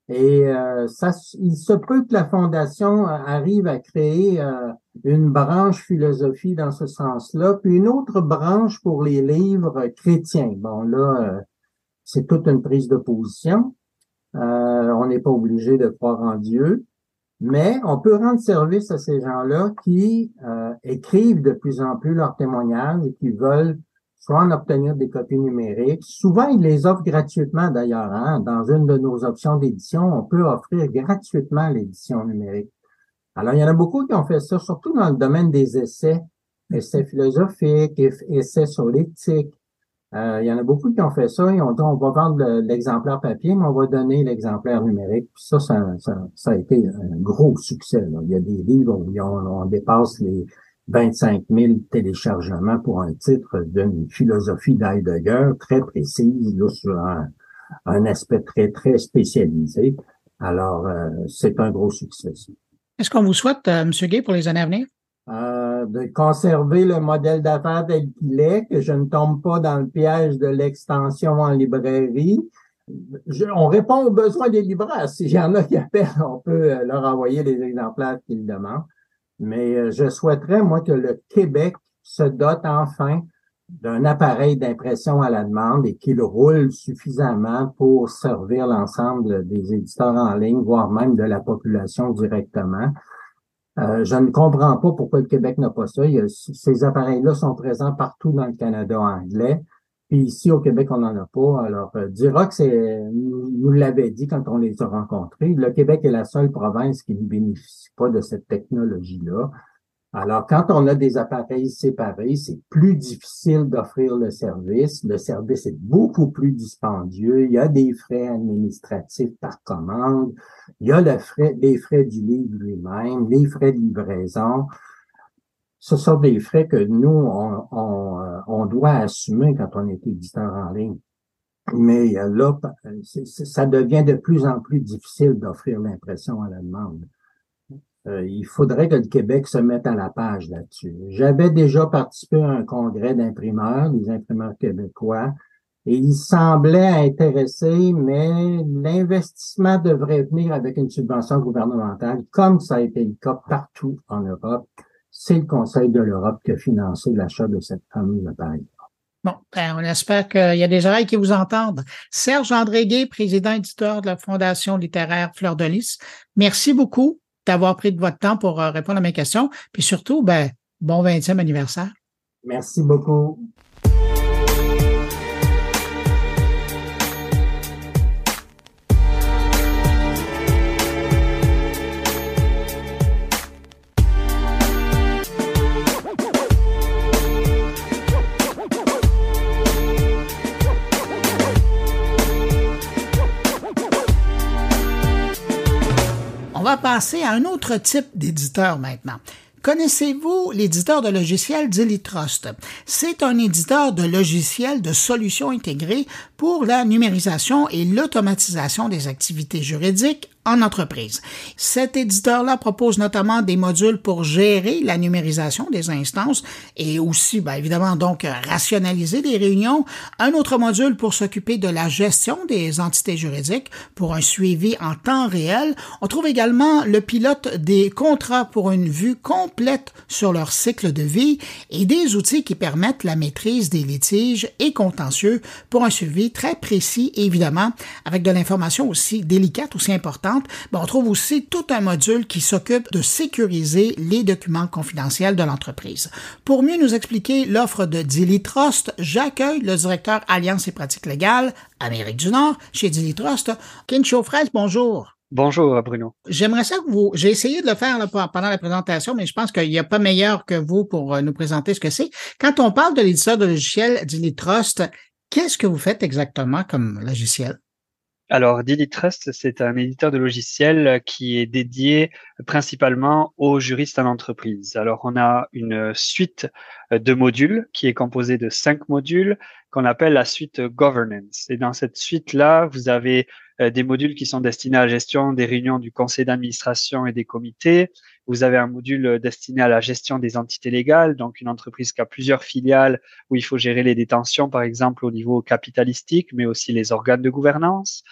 Et euh, ça, il se peut que la Fondation euh, arrive à créer euh, une branche philosophie dans ce sens-là, puis une autre branche pour les livres chrétiens. Bon, là, c'est toute une prise de position. on n'est pas obligé de croire en Dieu, mais on peut rendre service à ces gens-là qui écrivent de plus en plus leurs témoignages et qui veulent soit en obtenir des copies numériques. Souvent, ils les offrent gratuitement d'ailleurs. Hein. Dans une de nos options d'édition, on peut offrir gratuitement l'édition numérique. Alors, il y en a beaucoup qui ont fait ça, surtout dans le domaine des essais, essais philosophiques, essais sur l'éthique. Euh, il y en a beaucoup qui ont fait ça et ont dit on va vendre l'exemplaire papier, mais on va donner l'exemplaire numérique. Puis ça, ça, ça, a été un gros succès. Il y a des livres où on, on dépasse les 25 000 téléchargements pour un titre d'une philosophie d'Heidegger très précise là, sur un, aspect très, très spécialisé. Alors, euh, c'est un gros succès. Est-ce qu'on vous souhaite, euh, M. Gay, pour les années à venir? Euh, de conserver le modèle d'affaires tel qu'il est, que je ne tombe pas dans le piège de l'extension en librairie. on répond aux besoins des libraires. S'il y en a qui appellent, on peut leur envoyer les exemplaires qu'ils demandent. Mais euh, je souhaiterais, moi, que le Québec se dote enfin d'un appareil d'impression à la demande et qu'il roule suffisamment pour servir l'ensemble des éditeurs en ligne, voire même de la population directement. Euh, je ne comprends pas pourquoi le Québec n'a pas ça. ces appareils-là sont présents partout dans le Canada anglais. Ici, au Québec, on n'en a pas. Alors, euh, c'est, nous, l'avait dit quand on les a rencontrés, le Québec est la seule province qui ne bénéficie pas de cette technologie-là. Alors, quand on a des appareils séparés, c'est plus difficile d'offrir le service. Le service est beaucoup plus dispendieux. Il y a des frais administratifs par commande. Il y a le frais, les frais du livre lui-même, les frais de livraison ce sont des frais que nous, on, euh, on, doit assumer quand on est éditeur en ligne. Mais euh, là, ça devient de plus en plus difficile d'offrir l'impression à la demande. Euh, il faudrait que le Québec se mette à la page là-dessus. J'avais déjà participé à un congrès d'imprimeurs, des imprimeurs québécois, et ils semblaient intéressés, mais l'investissement devrait venir avec une subvention gouvernementale, comme ça a été le cas partout en Europe c'est le Conseil de l'Europe qui a financé l'achat de cette fameuse appareil. Bon, ben, on espère qu'il y a des oreilles qui vous entendent. Serge André Gay, président éditeur de la Fondation littéraire Fleur de Lys, merci beaucoup d'avoir pris de votre temps pour euh, répondre à mes questions. Puis surtout, ben, bon 20e anniversaire. Merci beaucoup. Passer à un autre type d'éditeur maintenant. Connaissez-vous l'éditeur de logiciels Trust? C'est un éditeur de logiciels de solutions intégrées pour la numérisation et l'automatisation des activités juridiques en entreprise. Cet éditeur-là propose notamment des modules pour gérer la numérisation des instances et aussi, bien évidemment, donc rationaliser les réunions. Un autre module pour s'occuper de la gestion des entités juridiques pour un suivi en temps réel. On trouve également le pilote des contrats pour une vue complète sur leur cycle de vie et des outils qui permettent la maîtrise des litiges et contentieux pour un suivi très précis et évidemment avec de l'information aussi délicate, aussi importante on trouve aussi tout un module qui s'occupe de sécuriser les documents confidentiels de l'entreprise. Pour mieux nous expliquer l'offre de Dilly Trust, j'accueille le directeur Alliance et pratiques légales Amérique du Nord chez Dilly Trust, Chaufrez, bonjour. Bonjour Bruno. J'aimerais ça que vous, j'ai essayé de le faire pendant la présentation, mais je pense qu'il n'y a pas meilleur que vous pour euh, nous présenter ce que c'est. Quand on parle de l'éditeur de logiciel Dilly Trust, qu'est-ce que vous faites exactement comme logiciel? Alors, Trust, c'est un éditeur de logiciels qui est dédié principalement aux juristes en entreprise. Alors, on a une suite de modules qui est composée de cinq modules qu'on appelle la suite Governance. Et dans cette suite-là, vous avez euh, des modules qui sont destinés à la gestion des réunions du conseil d'administration et des comités. Vous avez un module destiné à la gestion des entités légales, donc une entreprise qui a plusieurs filiales où il faut gérer les détentions, par exemple, au niveau capitalistique, mais aussi les organes de gouvernance.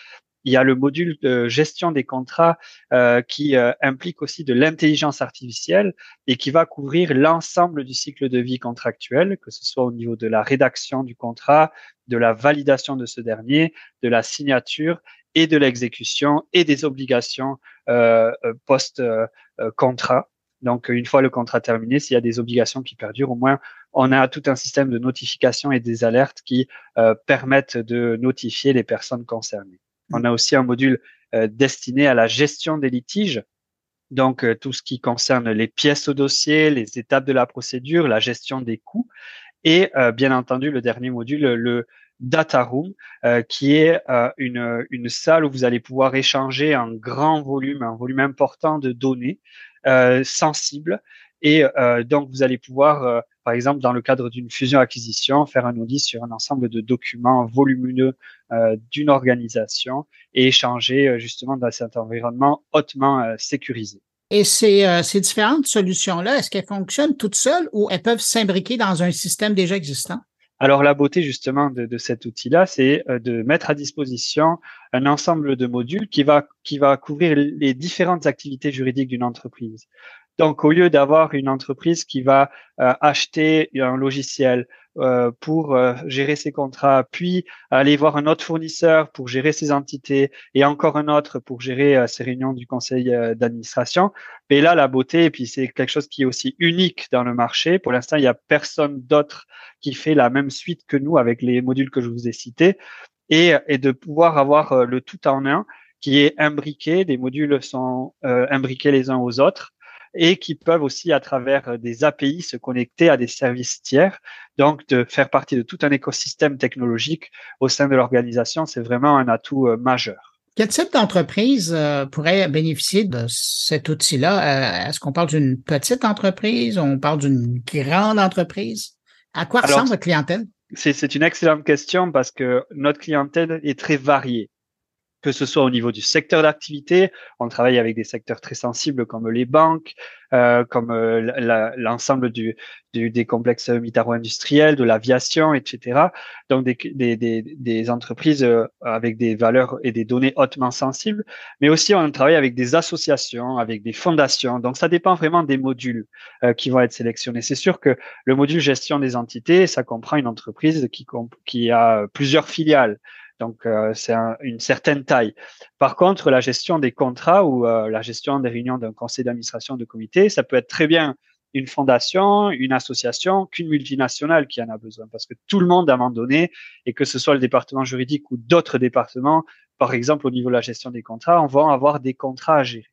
Il y a le module de gestion des contrats euh, qui euh, implique aussi de l'intelligence artificielle et qui va couvrir l'ensemble du cycle de vie contractuel, que ce soit au niveau de la rédaction du contrat, de la validation de ce dernier, de la signature et de l'exécution et des obligations euh, euh post-contrat. Euh, Donc, une fois le contrat terminé, s'il y a des obligations qui perdurent, au moins, on a tout un système de notification et des alertes qui euh, permettent de notifier les personnes concernées. On mm. a aussi un module destiné à la gestion des litiges. Donc, tout ce qui concerne les pièces au dossier, les étapes de la procédure, la gestion des coûts. Et bien entendu, le dernier module, le data room, euh, qui est euh, une, une salle où vous allez pouvoir échanger un grand volume, un volume important de données euh, sensibles. Et donc, vous allez pouvoir, par exemple, dans le cadre d'une fusion-acquisition, faire un audit sur un ensemble de documents volumineux d'une organisation et échanger justement dans cet environnement hautement sécurisé. Et ces, ces différentes solutions-là, est-ce qu'elles fonctionnent toutes seules ou elles peuvent s'imbriquer dans un système déjà existant? Alors la beauté justement de, cet outil-là, c'est euh, de mettre à disposition un ensemble de modules qui va, qui va couvrir les différentes activités juridiques d'une entreprise. Donc, au lieu d'avoir une entreprise qui va euh, acheter un logiciel euh, pour euh, gérer ses contrats, puis aller voir un autre fournisseur pour gérer ses entités et encore un autre pour gérer ses réunions du conseil d'administration, et là, la beauté, puis c'est quelque chose qui est aussi unique dans le marché. Pour l'instant, il n'y a personne d'autre qui fait la même suite que nous avec les modules que je vous ai cités, et, et de pouvoir avoir le tout en un qui est imbriqué. Des modules sont imbriqués les uns aux autres et qui peuvent aussi, à travers euh, des API, se connecter à des services tiers. Donc, de faire partie de tout un écosystème technologique au sein de l'organisation, c'est vraiment un atout euh, majeur. Quel type d'entreprise euh, pourrait bénéficier de cet outil-là? Est-ce qu'on parle d'une petite entreprise? On parle d'une grande entreprise? À quoi ressemble votre clientèle? C'est une excellente question parce que notre clientèle est très variée. Que ce soit au niveau du secteur d'activité, on travaille avec des secteurs très sensibles comme les banques, euh, comme euh, l'ensemble du, du, des complexes militaro-industriels, de l'aviation, etc. Donc des, des, des, des entreprises euh, avec des valeurs et des données hautement sensibles, mais aussi on travaille avec des associations, avec des fondations. Donc ça dépend vraiment des modules euh, qui vont être sélectionnés. C'est sûr que le module gestion des entités, ça comprend une entreprise qui, qui a plusieurs filiales. Donc, euh, c'est une certaine taille. Par contre, la gestion des contrats ou euh, la gestion des réunions d'un conseil d'administration de comité, ça peut être très bien une fondation, une association, qu'une multinationale qui en a besoin. Parce que tout le monde, à un moment donné, et que ce soit le département juridique ou d'autres départements, par exemple au niveau de la gestion des contrats, on va avoir des contrats à gérer.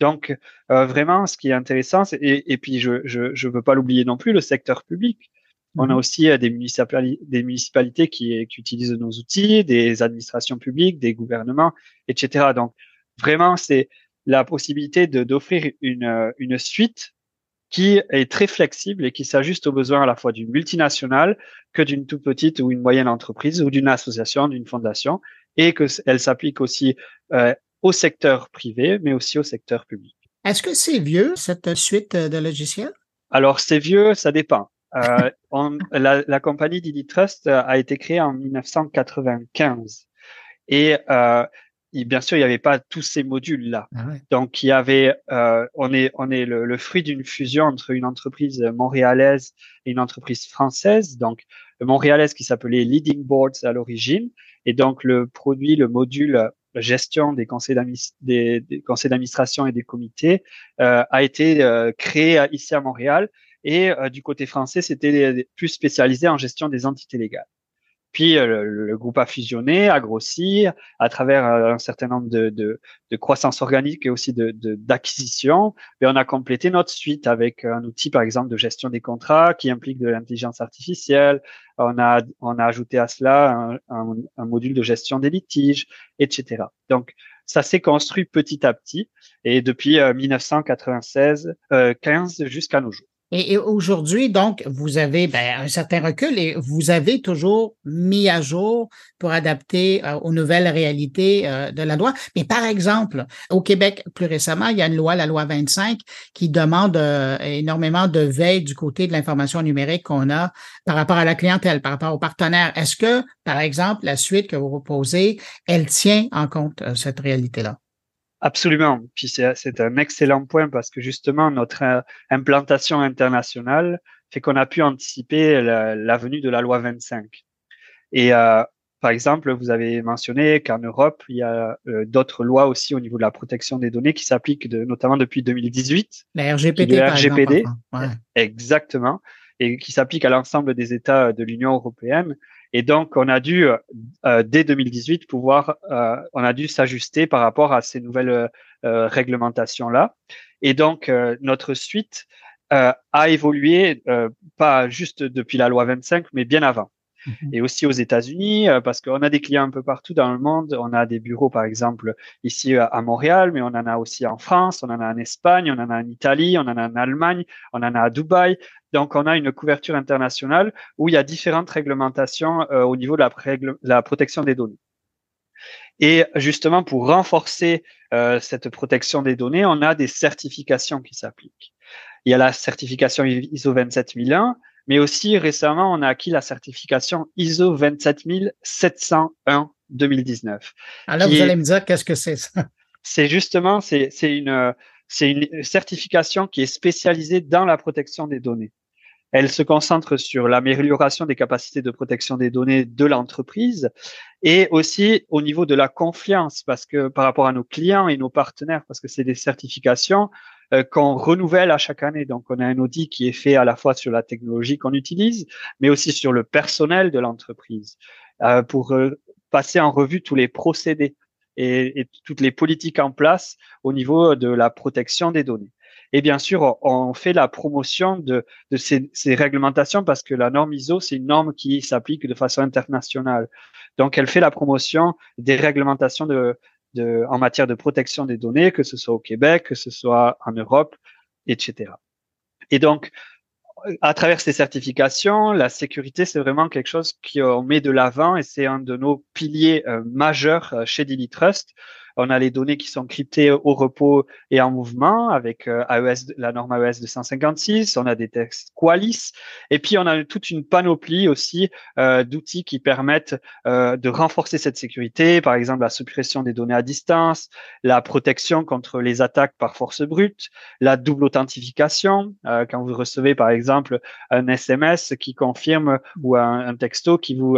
Donc, euh, vraiment, ce qui est intéressant, et, et, puis je ne veux pas l'oublier non plus, le secteur public. On a mhm. aussi euh, des, des municipalités qui, qui, utilisent nos outils, des administrations publiques, des gouvernements, etc. Donc, vraiment, c'est la possibilité d'offrir une, euh, une suite qui est très flexible et qui s'ajuste aux besoins à la fois d'une multinationale que d'une toute petite ou une moyenne entreprise ou d'une association, d'une fondation, et qu'elle s'applique aussi euh, au secteur privé, mais aussi au secteur public. Est-ce que c'est vieux, cette suite de logiciels? Alors, c'est vieux, ça dépend. Euh, la, la, compagnie Didi Trust euh, a été créée en 1995 et euh, bien sûr il n'y avait pas tous ces modules là. Ah Donc il y avait, euh, on est on est le, le fruit d'une fusion entre une entreprise montréalaise et une entreprise française. Donc le montréalaise qui s'appelait Leading Boards à l'origine et donc le produit, le module gestion des conseils d'administration et des comités euh, a été euh, créé ici à Montréal et euh, du côté français, c'était plus spécialisé en gestion des entités légales. Puis euh, le, groupe a fusionné, a grossi à travers euh, un certain nombre de, de, de croissance organique et aussi de d'acquisition. Et on a complété notre suite avec un outil, par exemple, de gestion des contrats qui implique de l'intelligence artificielle. On a on a ajouté à cela un, un, module de gestion des litiges, etc. Donc ça s'est construit petit à petit et depuis 1996, euh, 15 jusqu'à nos jours. Et, aujourd'hui, donc, vous avez ben, un certain recul et vous avez toujours mis à jour pour adapter euh, aux nouvelles réalités euh, de la loi. Mais par exemple, au Québec, plus récemment, il y a une loi, la loi 25, qui demande euh, énormément de veille du côté de l'information numérique qu'on a par rapport à la clientèle, par rapport aux partenaires. Est-ce que, par exemple, la suite que vous proposez, elle tient en compte cette réalité-là? Absolument. Puis c'est un excellent point parce que justement, notre euh, implantation internationale fait qu'on a pu anticiper la, venue de la loi 25. Et euh, par exemple, vous avez mentionné qu'en Europe, il y a euh, d'autres lois aussi au niveau de la protection des données qui s'appliquent de, notamment depuis 2018. La RGPD, par RGPD, exactement, et qui s'applique à l'ensemble des États de l'Union européenne. Et donc, on a dû, euh, dès 2018, pouvoir, euh, on a dû s'ajuster par rapport à ces nouvelles euh, réglementations-là. Et donc, notre suite a évolué, pas juste depuis la loi 25, mais bien avant. Et aussi aux États-Unis, parce qu'on a des clients un peu partout dans le monde. On a des bureaux, par exemple, ici à Montréal, mais on en a aussi en France, on en a en Espagne, on en a en Italie, on en a en Allemagne, on en a à Dubaï. Donc, on a une couverture internationale où il y a différentes réglementations euh, au niveau de la, protection des données. Et justement, pour renforcer euh, cette protection des données, on a des certifications qui s'appliquent. Il y a la certification ISO 27001, mais aussi récemment, on a acquis la certification ISO 27701 2019. Alors, vous allez me dire qu'est-ce que c'est ça? C'est justement, c'est une, une certification qui est spécialisée dans la protection des données. Elle se concentre sur l'amélioration des capacités de protection des données de l'entreprise et aussi au niveau de la confiance, parce que par rapport à nos clients et nos partenaires, parce que c'est des certifications euh, qu'on renouvelle à chaque année. Donc, on a un audit qui est fait à la fois sur la technologie qu'on utilise, mais aussi sur le personnel de l'entreprise, euh, pour euh, passer en revue tous les procédés et, toutes les politiques en place au niveau de la protection des données. Et bien sûr, on fait la promotion de, ces, réglementations parce que la norme ISO, c'est une norme qui s'applique de façon internationale. Donc, elle fait la promotion des réglementations de, de, en matière de protection des données, que ce soit au Québec, que ce soit en Europe, etc. Et donc, à travers ces certifications, la sécurité, c'est vraiment quelque chose qu'on met de l'avant et c'est un de nos piliers euh, majeurs euh, chez Trust. On a les données qui sont cryptées au repos et en mouvement avec euh, AES, la norme AES 256. On a des textes Qualis. Et puis, on a toute une panoplie aussi euh, d'outils qui permettent euh, de renforcer cette sécurité. Par exemple, la suppression des données à distance, la protection contre les attaques par force brute, la double authentification. quand vous recevez, par exemple, un SMS qui confirme ou un, un texto qui vous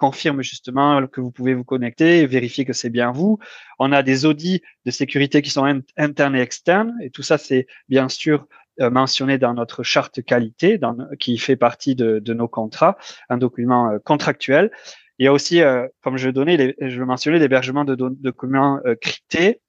confirme justement que vous pouvez vous connecter vérifier que c'est bien vous. On a des audits de sécurité qui sont internes et externes, et tout ça, c'est bien sûr euh, mentionné dans notre charte qualité, qui fait partie de, de, nos contrats, un document euh, contractuel. Il y a aussi, euh, comme je donnais, les, je mentionnais l'hébergement de documents cryptés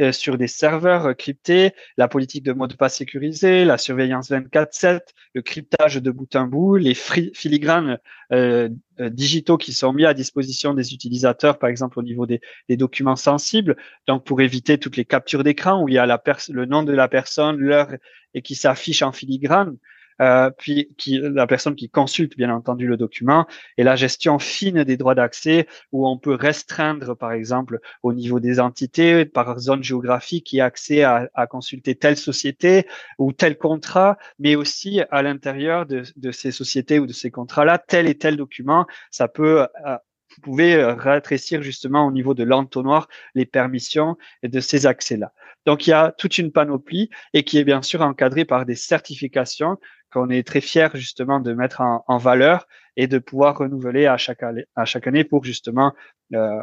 euh, sur des serveurs euh, cryptés, la politique de mot de passe sécurisé, la surveillance 24/7, le cryptage de bout en bout, les filigranes euh, digitaux qui sont mis à disposition des utilisateurs, par exemple au niveau des, documents sensibles, donc pour éviter toutes les captures d'écran où il y a le nom de la personne, l'heure et qui s'affiche en filigrane. Euh, puis qui, la personne qui consulte bien entendu le document, et la gestion fine des droits d'accès, où on peut restreindre par exemple au niveau des entités par zone géographique qui a accès à, à consulter telle société ou tel contrat, mais aussi à l'intérieur de, de, ces sociétés ou de ces contrats-là, tel et tel document, ça peut euh, vous pouvez euh, rétrécir justement au niveau de l'entonnoir les permissions et de ces accès-là. Donc il y a toute une panoplie et qui est bien sûr encadrée par des certifications qu'on est très fier justement de mettre en, valeur et de pouvoir renouveler à chaque, à chaque année pour justement euh,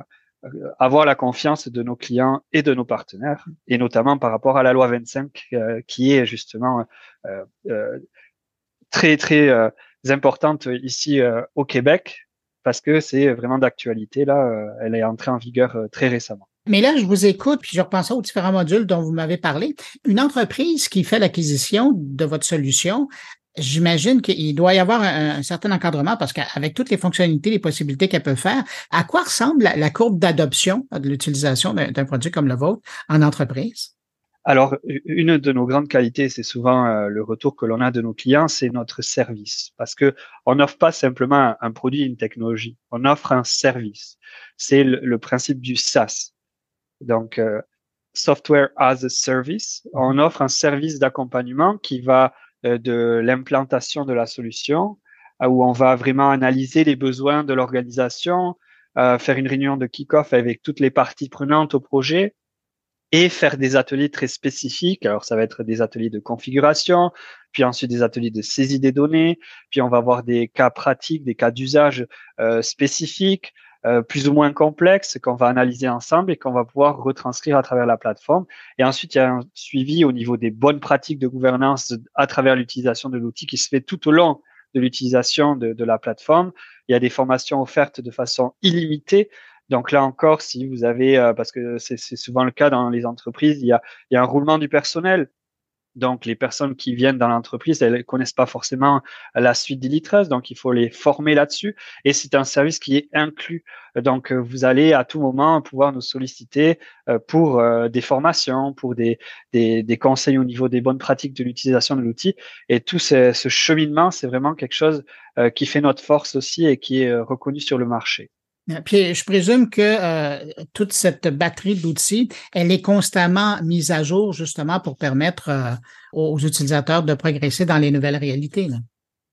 avoir la confiance de nos clients et de nos partenaires, et notamment par rapport à la loi 25 euh, qui est justement euh, euh très très euh, importante ici au Québec parce que c'est vraiment d'actualité. Là, elle est entrée en vigueur très récemment. Mais là, je vous écoute, puis je repense aux différents modules dont vous m'avez parlé. Une entreprise qui fait l'acquisition de votre solution, J'imagine qu'il doit y avoir un, certain encadrement parce qu'avec toutes les fonctionnalités, les possibilités qu'elle peut faire, à quoi ressemble la, courbe d'adoption de l'utilisation d'un produit comme le vôtre en entreprise? Alors, une de nos grandes qualités, c'est souvent euh, le retour que l'on a de nos clients, c'est notre service. Parce que on n'offre pas simplement un, produit, une technologie, on offre un service. C'est le, principe du SaaS. Donc, euh, Software as a Service. On offre un service d'accompagnement qui va de l'implantation de la solution, euh, où on va vraiment analyser les besoins de l'organisation, euh, faire une réunion de kick-off avec toutes les parties prenantes au projet et faire des ateliers très spécifiques. Alors, ça va être des ateliers de configuration, puis ensuite des ateliers de saisie des données, puis on va avoir des cas pratiques, des cas d'usage spécifiques, euh, plus ou moins complexe qu'on va analyser ensemble et qu'on va pouvoir retranscrire à travers la plateforme. Et ensuite, il y a un suivi au niveau des bonnes pratiques de gouvernance à travers l'utilisation de l'outil qui se fait tout au long de l'utilisation de, de, la plateforme. Il y a des formations offertes de façon illimitée. Donc là encore, si vous avez, euh, parce que c'est souvent le cas dans les entreprises, il y a, il y a un roulement du personnel. Donc, les personnes qui viennent dans l'entreprise, elles connaissent pas forcément la suite d'Ilitrust, donc il faut les former là-dessus. Et c'est un service qui est inclus. Donc, vous allez à tout moment pouvoir nous solliciter euh, pour euh, des formations, pour des, des, conseils au niveau des bonnes pratiques de l'utilisation de l'outil. Et tout ce, cheminement, c'est vraiment quelque chose euh, qui fait notre force aussi et qui est reconnu sur le marché. Je présume que euh, toute cette batterie d'outils, elle est constamment mise à jour justement pour permettre euh, aux utilisateurs de progresser dans les nouvelles réalités.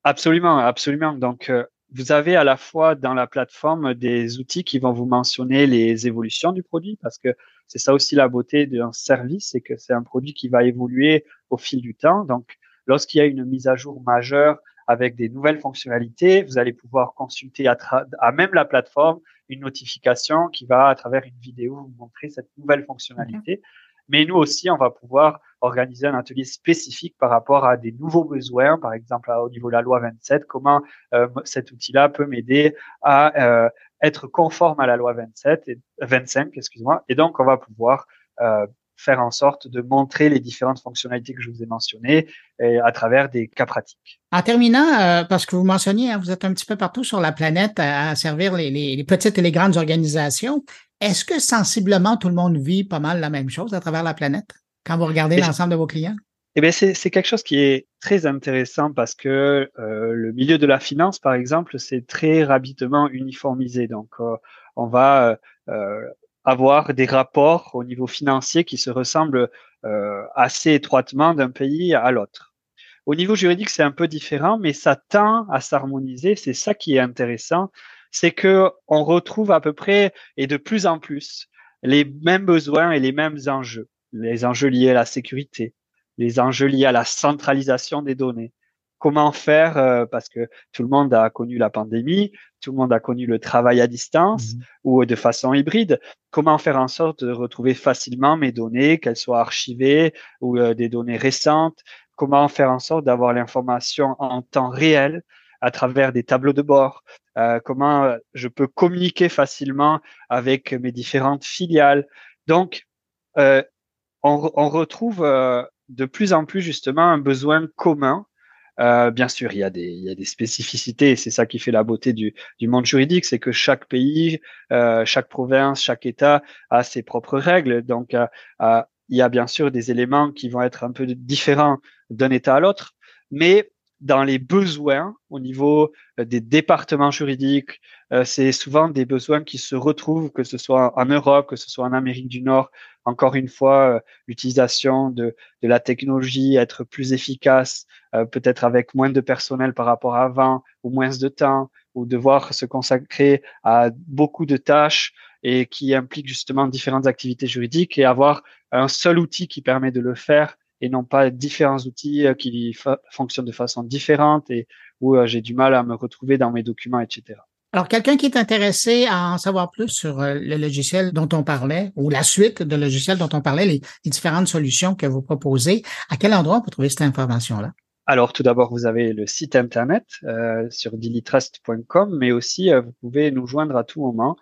Absolument, absolument. Donc, euh, vous avez à la fois dans la plateforme des outils qui vont vous mentionner les évolutions du produit, parce que c'est ça aussi la beauté d'un service, c'est que c'est un produit qui va évoluer au fil du temps. Donc, lorsqu'il y a une mise à jour majeure, avec des nouvelles fonctionnalités. Vous allez pouvoir consulter à, à, même la plateforme une notification qui va, à travers une vidéo, vous montrer cette nouvelle fonctionnalité. Mais nous aussi, on va pouvoir organiser un atelier spécifique par rapport à des nouveaux besoins, par exemple au niveau de la loi 27, comment euh, cet outil-là peut m'aider à euh, être conforme à la loi 27 et 25, excuse-moi. Et donc, on va pouvoir euh, faire en sorte de montrer les différentes fonctionnalités que je vous ai mentionnées et à travers des cas pratiques. En terminant, euh, parce que vous mentionniez, hein, vous êtes un petit peu partout sur la planète à, servir les, les, petites et les grandes organisations. Est-ce que sensiblement tout le monde vit pas mal la même chose à travers la planète quand vous regardez l'ensemble de vos clients? Eh bien, c'est quelque chose qui est très intéressant parce que euh, le milieu de la finance, par exemple, c'est très rapidement uniformisé. Donc, euh, on va euh, avoir des rapports au niveau financier qui se ressemblent assez étroitement d'un pays à l'autre. Au niveau juridique, c'est un peu différent, mais ça tend à s'harmoniser. C'est ça qui est intéressant, c'est que on retrouve à peu près et de plus en plus les mêmes besoins et les mêmes enjeux, les enjeux liés à la sécurité, les enjeux liés à la centralisation des données. Comment faire, euh, parce que tout le monde a connu la pandémie, tout le monde a connu le travail à distance mmh ou de façon hybride. Comment faire en sorte de retrouver facilement mes données, qu'elles soient archivées ou euh, des données récentes? Comment faire en sorte d'avoir l'information en temps réel à travers des tableaux de bord? Euh, Comment je peux communiquer facilement avec mes différentes filiales? Donc, on, on, retrouve de plus en plus justement un besoin commun. Euh, bien sûr, il y a des, il y a des spécificités, c'est ça qui fait la beauté du, du monde juridique, c'est que chaque pays, euh, chaque province, chaque État a ses propres règles. Donc, euh, euh il y a bien sûr des éléments qui vont être un peu différents d'un État à l'autre, mais dans les besoins au niveau euh, des départements juridiques, euh, c'est souvent des besoins qui se retrouvent, que ce soit en Europe, que ce soit en Amérique du Nord. Encore une fois, euh, l'utilisation de, de, la technologie, être plus efficace, peut-être avec moins de personnel par rapport à avant, ou moins de temps, ou devoir se consacrer à beaucoup de tâches et qui impliquent justement différentes activités juridiques et avoir un seul outil qui permet de le faire et non pas différents outils euh, qui fonctionnent de façon différente et où euh, j'ai du mal à me retrouver dans mes documents, etc. Alors, quelqu'un qui est intéressé à en savoir plus sur euh, le logiciel dont on parlait ou la suite de logiciels dont on parlait, les, différentes solutions que vous proposez, à quel endroit on peut trouver cette information-là? Alors, tout d'abord, vous avez le site internet euh, sur dilitrust.com, mais aussi vous pouvez nous joindre à tout moment.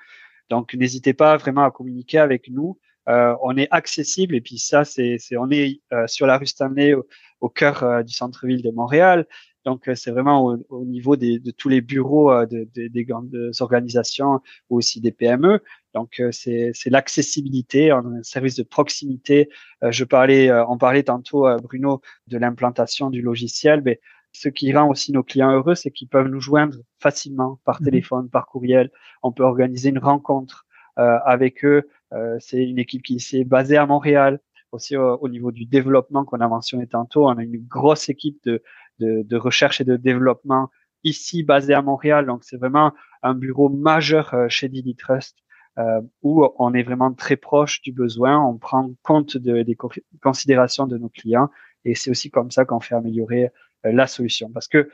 Donc, n'hésitez pas vraiment à communiquer avec nous. Euh, on est accessible et puis ça, c'est, on est euh, sur la rue Stanley au, cœur euh, du centre-ville de Montréal. Donc, c'est vraiment au, niveau de tous les bureaux des grandes organisations ou aussi des PME. Donc, c'est, l'accessibilité, on a un service de proximité. je parlais, on parlait tantôt, Bruno, de l'implantation du logiciel. Mais ce qui rend aussi nos clients heureux, c'est qu'ils peuvent nous joindre facilement par mmh téléphone, par courriel. On peut organiser une rencontre avec eux euh, c'est une équipe qui s'est basée à Montréal. Aussi au, niveau du développement qu'on a mentionné tantôt, on a une grosse équipe de, de, recherche et de développement ici basée à Montréal. Donc c'est vraiment un bureau majeur euh, chez Didi Trust euh, où on est vraiment très proche du besoin, on prend compte des considérations de nos clients et c'est aussi comme ça qu'on fait améliorer la solution parce que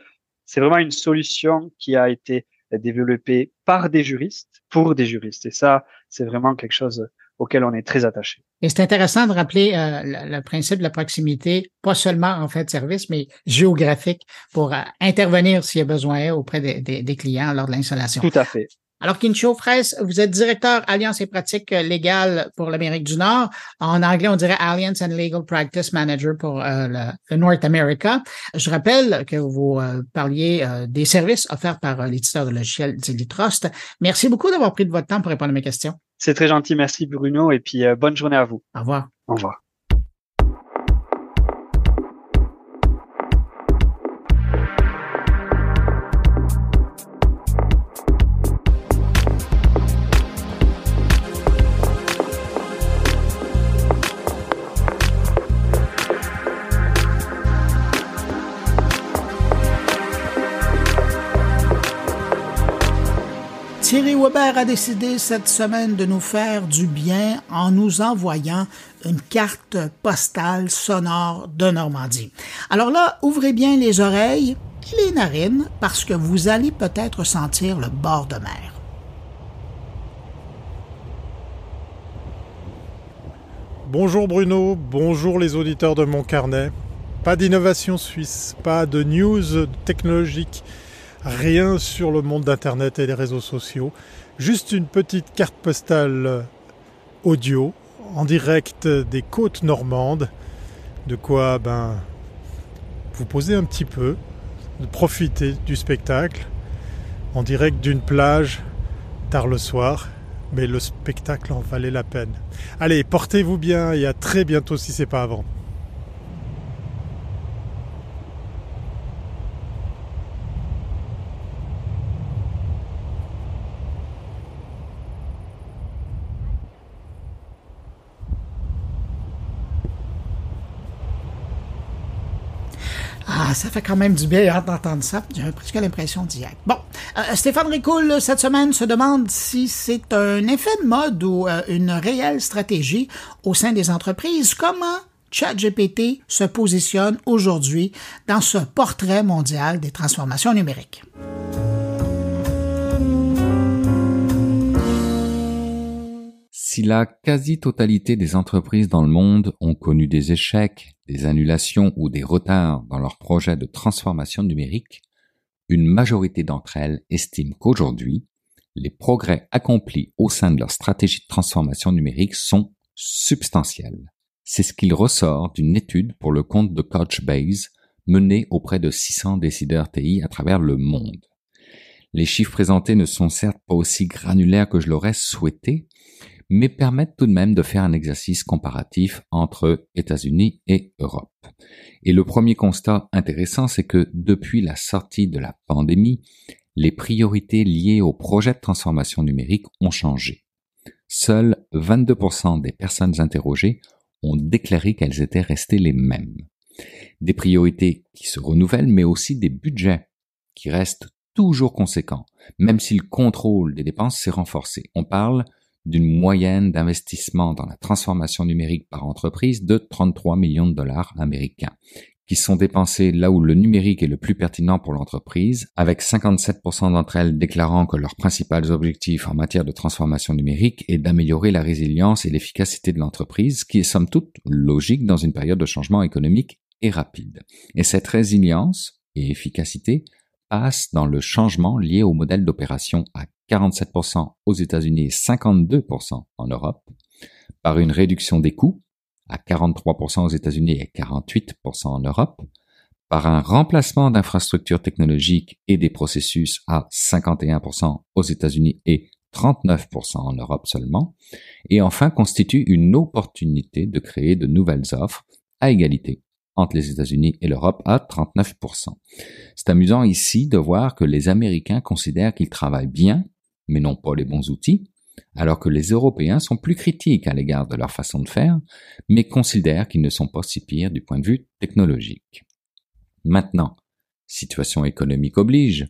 c'est vraiment une solution qui a été développée par des juristes pour des juristes et ça c'est vraiment quelque chose auquel on est très attaché. Et c'est intéressant de rappeler euh, le, principe de la proximité, pas seulement en fait de service, mais géographique pour euh, intervenir s'il y a besoin auprès des clients lors de l'installation. Tout à fait. Alors, Kincho Fraisse, vous êtes directeur Alliance et pratiques légales pour l'Amérique du Nord. En anglais, on dirait Alliance and Legal Practice Manager pour euh, le, North America. Je rappelle que vous euh, parliez euh, des services offerts par l'éditeur de logiciel Trust. Merci beaucoup d'avoir pris de votre temps pour répondre à mes questions. C'est très gentil. Merci, Bruno. Et puis, bonne journée à vous. Au revoir. Au revoir. A décidé cette semaine de nous faire du bien en nous envoyant une carte postale sonore de Normandie. Alors là, ouvrez bien les oreilles et les narines parce que vous allez peut-être sentir le bord de mer. Bonjour Bruno, bonjour les auditeurs de mon carnet. Pas d'innovation suisse, pas de news technologique rien sur le monde d'Internet et les réseaux sociaux. Juste une petite carte postale audio en direct des côtes normandes. De quoi ben, vous poser un petit peu, de profiter du spectacle en direct d'une plage tard le soir. Mais le spectacle en valait la peine. Allez, portez-vous bien et à très bientôt si c'est pas avant. Ah, ça fait quand même du bien d'entendre ça. J'ai presque l'impression d'y être. Bon, euh, Stéphane Ricoul, cette semaine, se demande si c'est un effet de mode ou euh, une réelle stratégie au sein des entreprises. Comment ChatGPT se positionne aujourd'hui dans ce portrait mondial des transformations numériques? Si la quasi-totalité des entreprises dans le monde ont connu des échecs, des annulations ou des retards dans leurs projets de transformation numérique, une majorité d'entre elles estiment qu'aujourd'hui, les progrès accomplis au sein de leur stratégie de transformation numérique sont substantiels. C'est ce qu'il ressort d'une étude pour le compte de Couchbase menée auprès de 600 décideurs TI à travers le monde. Les chiffres présentés ne sont certes pas aussi granulaires que je l'aurais souhaité, mais permettent tout de même de faire un exercice comparatif entre États-Unis et Europe. Et le premier constat intéressant, c'est que depuis la sortie de la pandémie, les priorités liées au projet de transformation numérique ont changé. Seuls 22% des personnes interrogées ont déclaré qu'elles étaient restées les mêmes. Des priorités qui se renouvellent, mais aussi des budgets qui restent toujours conséquents, même si le contrôle des dépenses s'est renforcé. On parle d'une moyenne d'investissement dans la transformation numérique par entreprise de 33 millions de dollars américains, qui sont dépensés là où le numérique est le plus pertinent pour l'entreprise, avec 57% d'entre elles déclarant que leurs principaux objectifs en matière de transformation numérique est d'améliorer la résilience et l'efficacité de l'entreprise, qui est somme toute logique dans une période de changement économique et rapide. Et cette résilience et efficacité passe dans le changement lié au modèle d'opération à 47% aux États-Unis et 52% en Europe, par une réduction des coûts à 43% aux États-Unis et 48% en Europe, par un remplacement d'infrastructures technologiques et des processus à 51% aux États-Unis et 39% en Europe seulement, et enfin constitue une opportunité de créer de nouvelles offres à égalité entre les États-Unis et l'Europe à 39%. C'est amusant ici de voir que les Américains considèrent qu'ils travaillent bien mais n'ont pas les bons outils, alors que les Européens sont plus critiques à l'égard de leur façon de faire, mais considèrent qu'ils ne sont pas si pires du point de vue technologique. Maintenant, situation économique oblige,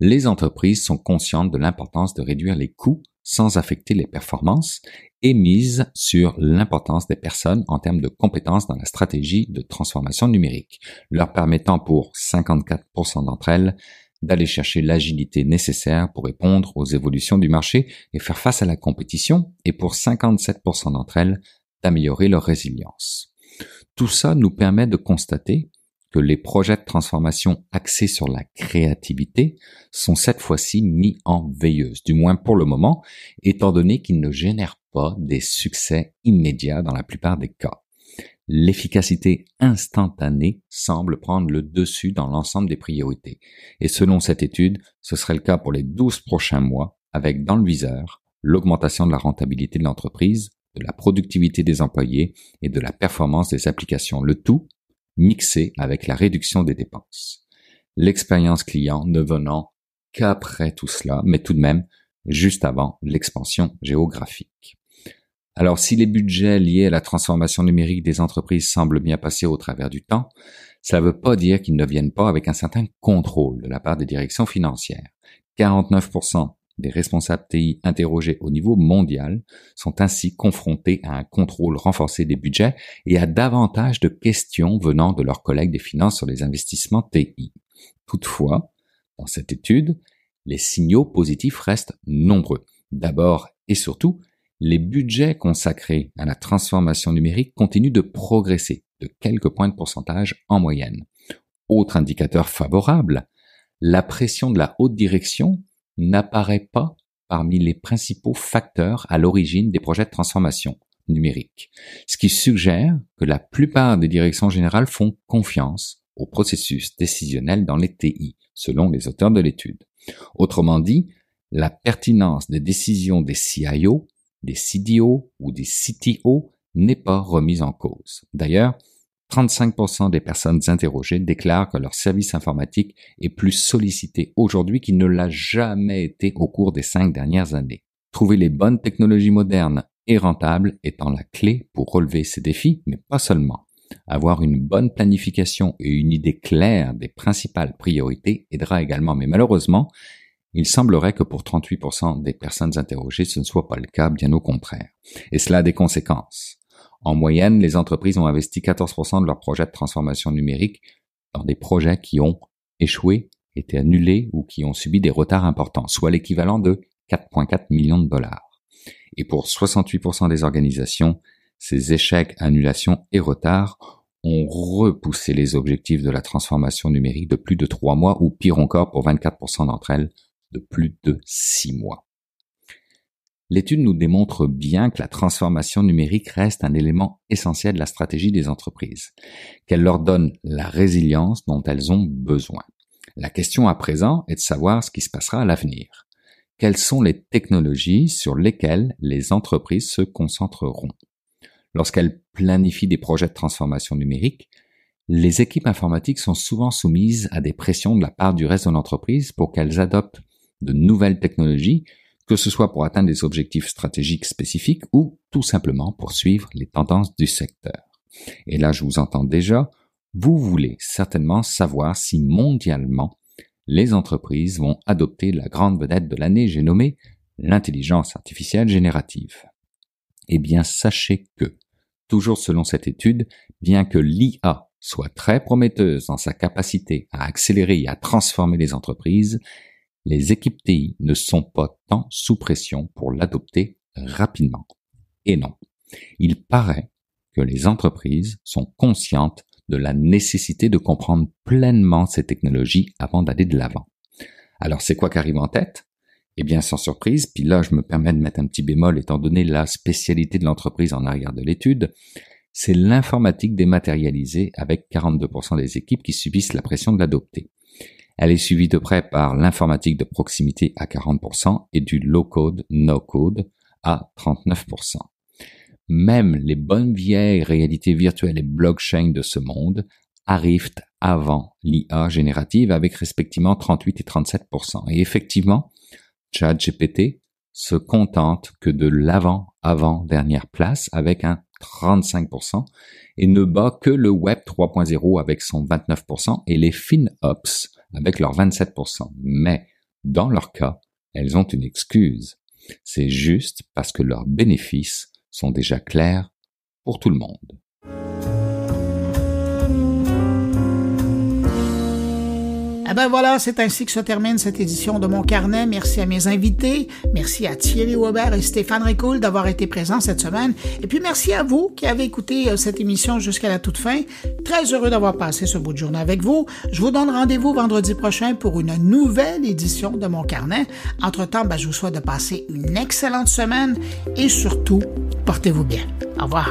les entreprises sont conscientes de l'importance de réduire les coûts sans affecter les performances et misent sur l'importance des personnes en termes de compétences dans la stratégie de transformation numérique, leur permettant pour 54% d'entre elles d'aller chercher l'agilité nécessaire pour répondre aux évolutions du marché et faire face à la compétition, et pour 57% d'entre elles, d'améliorer leur résilience. Tout ça nous permet de constater que les projets de transformation axés sur la créativité sont cette fois-ci mis en veilleuse, du moins pour le moment, étant donné qu'ils ne génèrent pas des succès immédiats dans la plupart des cas l'efficacité instantanée semble prendre le dessus dans l'ensemble des priorités. Et selon cette étude, ce serait le cas pour les 12 prochains mois, avec dans le viseur l'augmentation de la rentabilité de l'entreprise, de la productivité des employés et de la performance des applications, le tout mixé avec la réduction des dépenses. L'expérience client ne venant qu'après tout cela, mais tout de même juste avant l'expansion géographique. Alors si les budgets liés à la transformation numérique des entreprises semblent bien passer au travers du temps, ça ne veut pas dire qu'ils ne viennent pas avec un certain contrôle de la part des directions financières. 49% des responsables TI interrogés au niveau mondial sont ainsi confrontés à un contrôle renforcé des budgets et à davantage de questions venant de leurs collègues des finances sur les investissements TI. Toutefois, dans cette étude, les signaux positifs restent nombreux. D'abord et surtout, les budgets consacrés à la transformation numérique continuent de progresser de quelques points de pourcentage en moyenne. Autre indicateur favorable, la pression de la haute direction n'apparaît pas parmi les principaux facteurs à l'origine des projets de transformation numérique, ce qui suggère que la plupart des directions générales font confiance au processus décisionnel dans les TI, selon les auteurs de l'étude. Autrement dit, la pertinence des décisions des CIO des CDO ou des CTO n'est pas remise en cause. D'ailleurs, 35% des personnes interrogées déclarent que leur service informatique est plus sollicité aujourd'hui qu'il ne l'a jamais été au cours des cinq dernières années. Trouver les bonnes technologies modernes et rentables étant la clé pour relever ces défis, mais pas seulement. Avoir une bonne planification et une idée claire des principales priorités aidera également, mais malheureusement, il semblerait que pour 38% des personnes interrogées, ce ne soit pas le cas, bien au contraire. Et cela a des conséquences. En moyenne, les entreprises ont investi 14% de leurs projets de transformation numérique dans des projets qui ont échoué, été annulés ou qui ont subi des retards importants, soit l'équivalent de 4,4 millions de dollars. Et pour 68% des organisations, ces échecs, annulations et retards ont repoussé les objectifs de la transformation numérique de plus de 3 mois ou pire encore pour 24% d'entre elles de plus de 6 mois. L'étude nous démontre bien que la transformation numérique reste un élément essentiel de la stratégie des entreprises, qu'elle leur donne la résilience dont elles ont besoin. La question à présent est de savoir ce qui se passera à l'avenir. Quelles sont les technologies sur lesquelles les entreprises se concentreront? Lorsqu'elles planifient des projets de transformation numérique, les équipes informatiques sont souvent soumises à des pressions de la part du reste de l'entreprise pour qu'elles adoptent de nouvelles technologies que ce soit pour atteindre des objectifs stratégiques spécifiques ou tout simplement pour suivre les tendances du secteur. Et là, je vous entends déjà, vous voulez certainement savoir si mondialement les entreprises vont adopter la grande vedette de l'année, j'ai nommé l'intelligence artificielle générative. Eh bien, sachez que, toujours selon cette étude, bien que l'IA soit très prometteuse dans sa capacité à accélérer et à transformer les entreprises, les équipes TI ne sont pas tant sous pression pour l'adopter rapidement. Et non, il paraît que les entreprises sont conscientes de la nécessité de comprendre pleinement ces technologies avant d'aller de l'avant. Alors c'est quoi qui arrive en tête? Eh bien sans surprise, puis là je me permets de mettre un petit bémol étant donné la spécialité de l'entreprise en arrière de l'étude, c'est l'informatique dématérialisée avec 42% des équipes qui subissent la pression de l'adopter. Elle est suivie de près par l'informatique de proximité à 40% et du low-code, no-code à 39%. Même les bonnes vieilles réalités virtuelles et blockchain de ce monde arrivent avant l'IA générative avec respectivement 38 et 37%. Et effectivement, ChatGPT se contente que de l'avant-avant-dernière place avec un 35% et ne bat que le Web 3.0 avec son 29% et les FinOps avec leurs 27%. Mais, dans leur cas, elles ont une excuse. C'est juste parce que leurs bénéfices sont déjà clairs pour tout le monde. Ben voilà, c'est ainsi que se termine cette édition de Mon Carnet. Merci à mes invités. Merci à Thierry Weber et Stéphane Ricoul d'avoir été présents cette semaine. Et puis merci à vous qui avez écouté euh, cette émission jusqu'à la toute fin. Très heureux d'avoir passé ce bout de journée avec vous. Je vous donne rendez-vous vendredi prochain pour une nouvelle édition de Mon Carnet. Entre-temps, ben, je vous souhaite de passer une excellente semaine et surtout, portez-vous bien. Au revoir.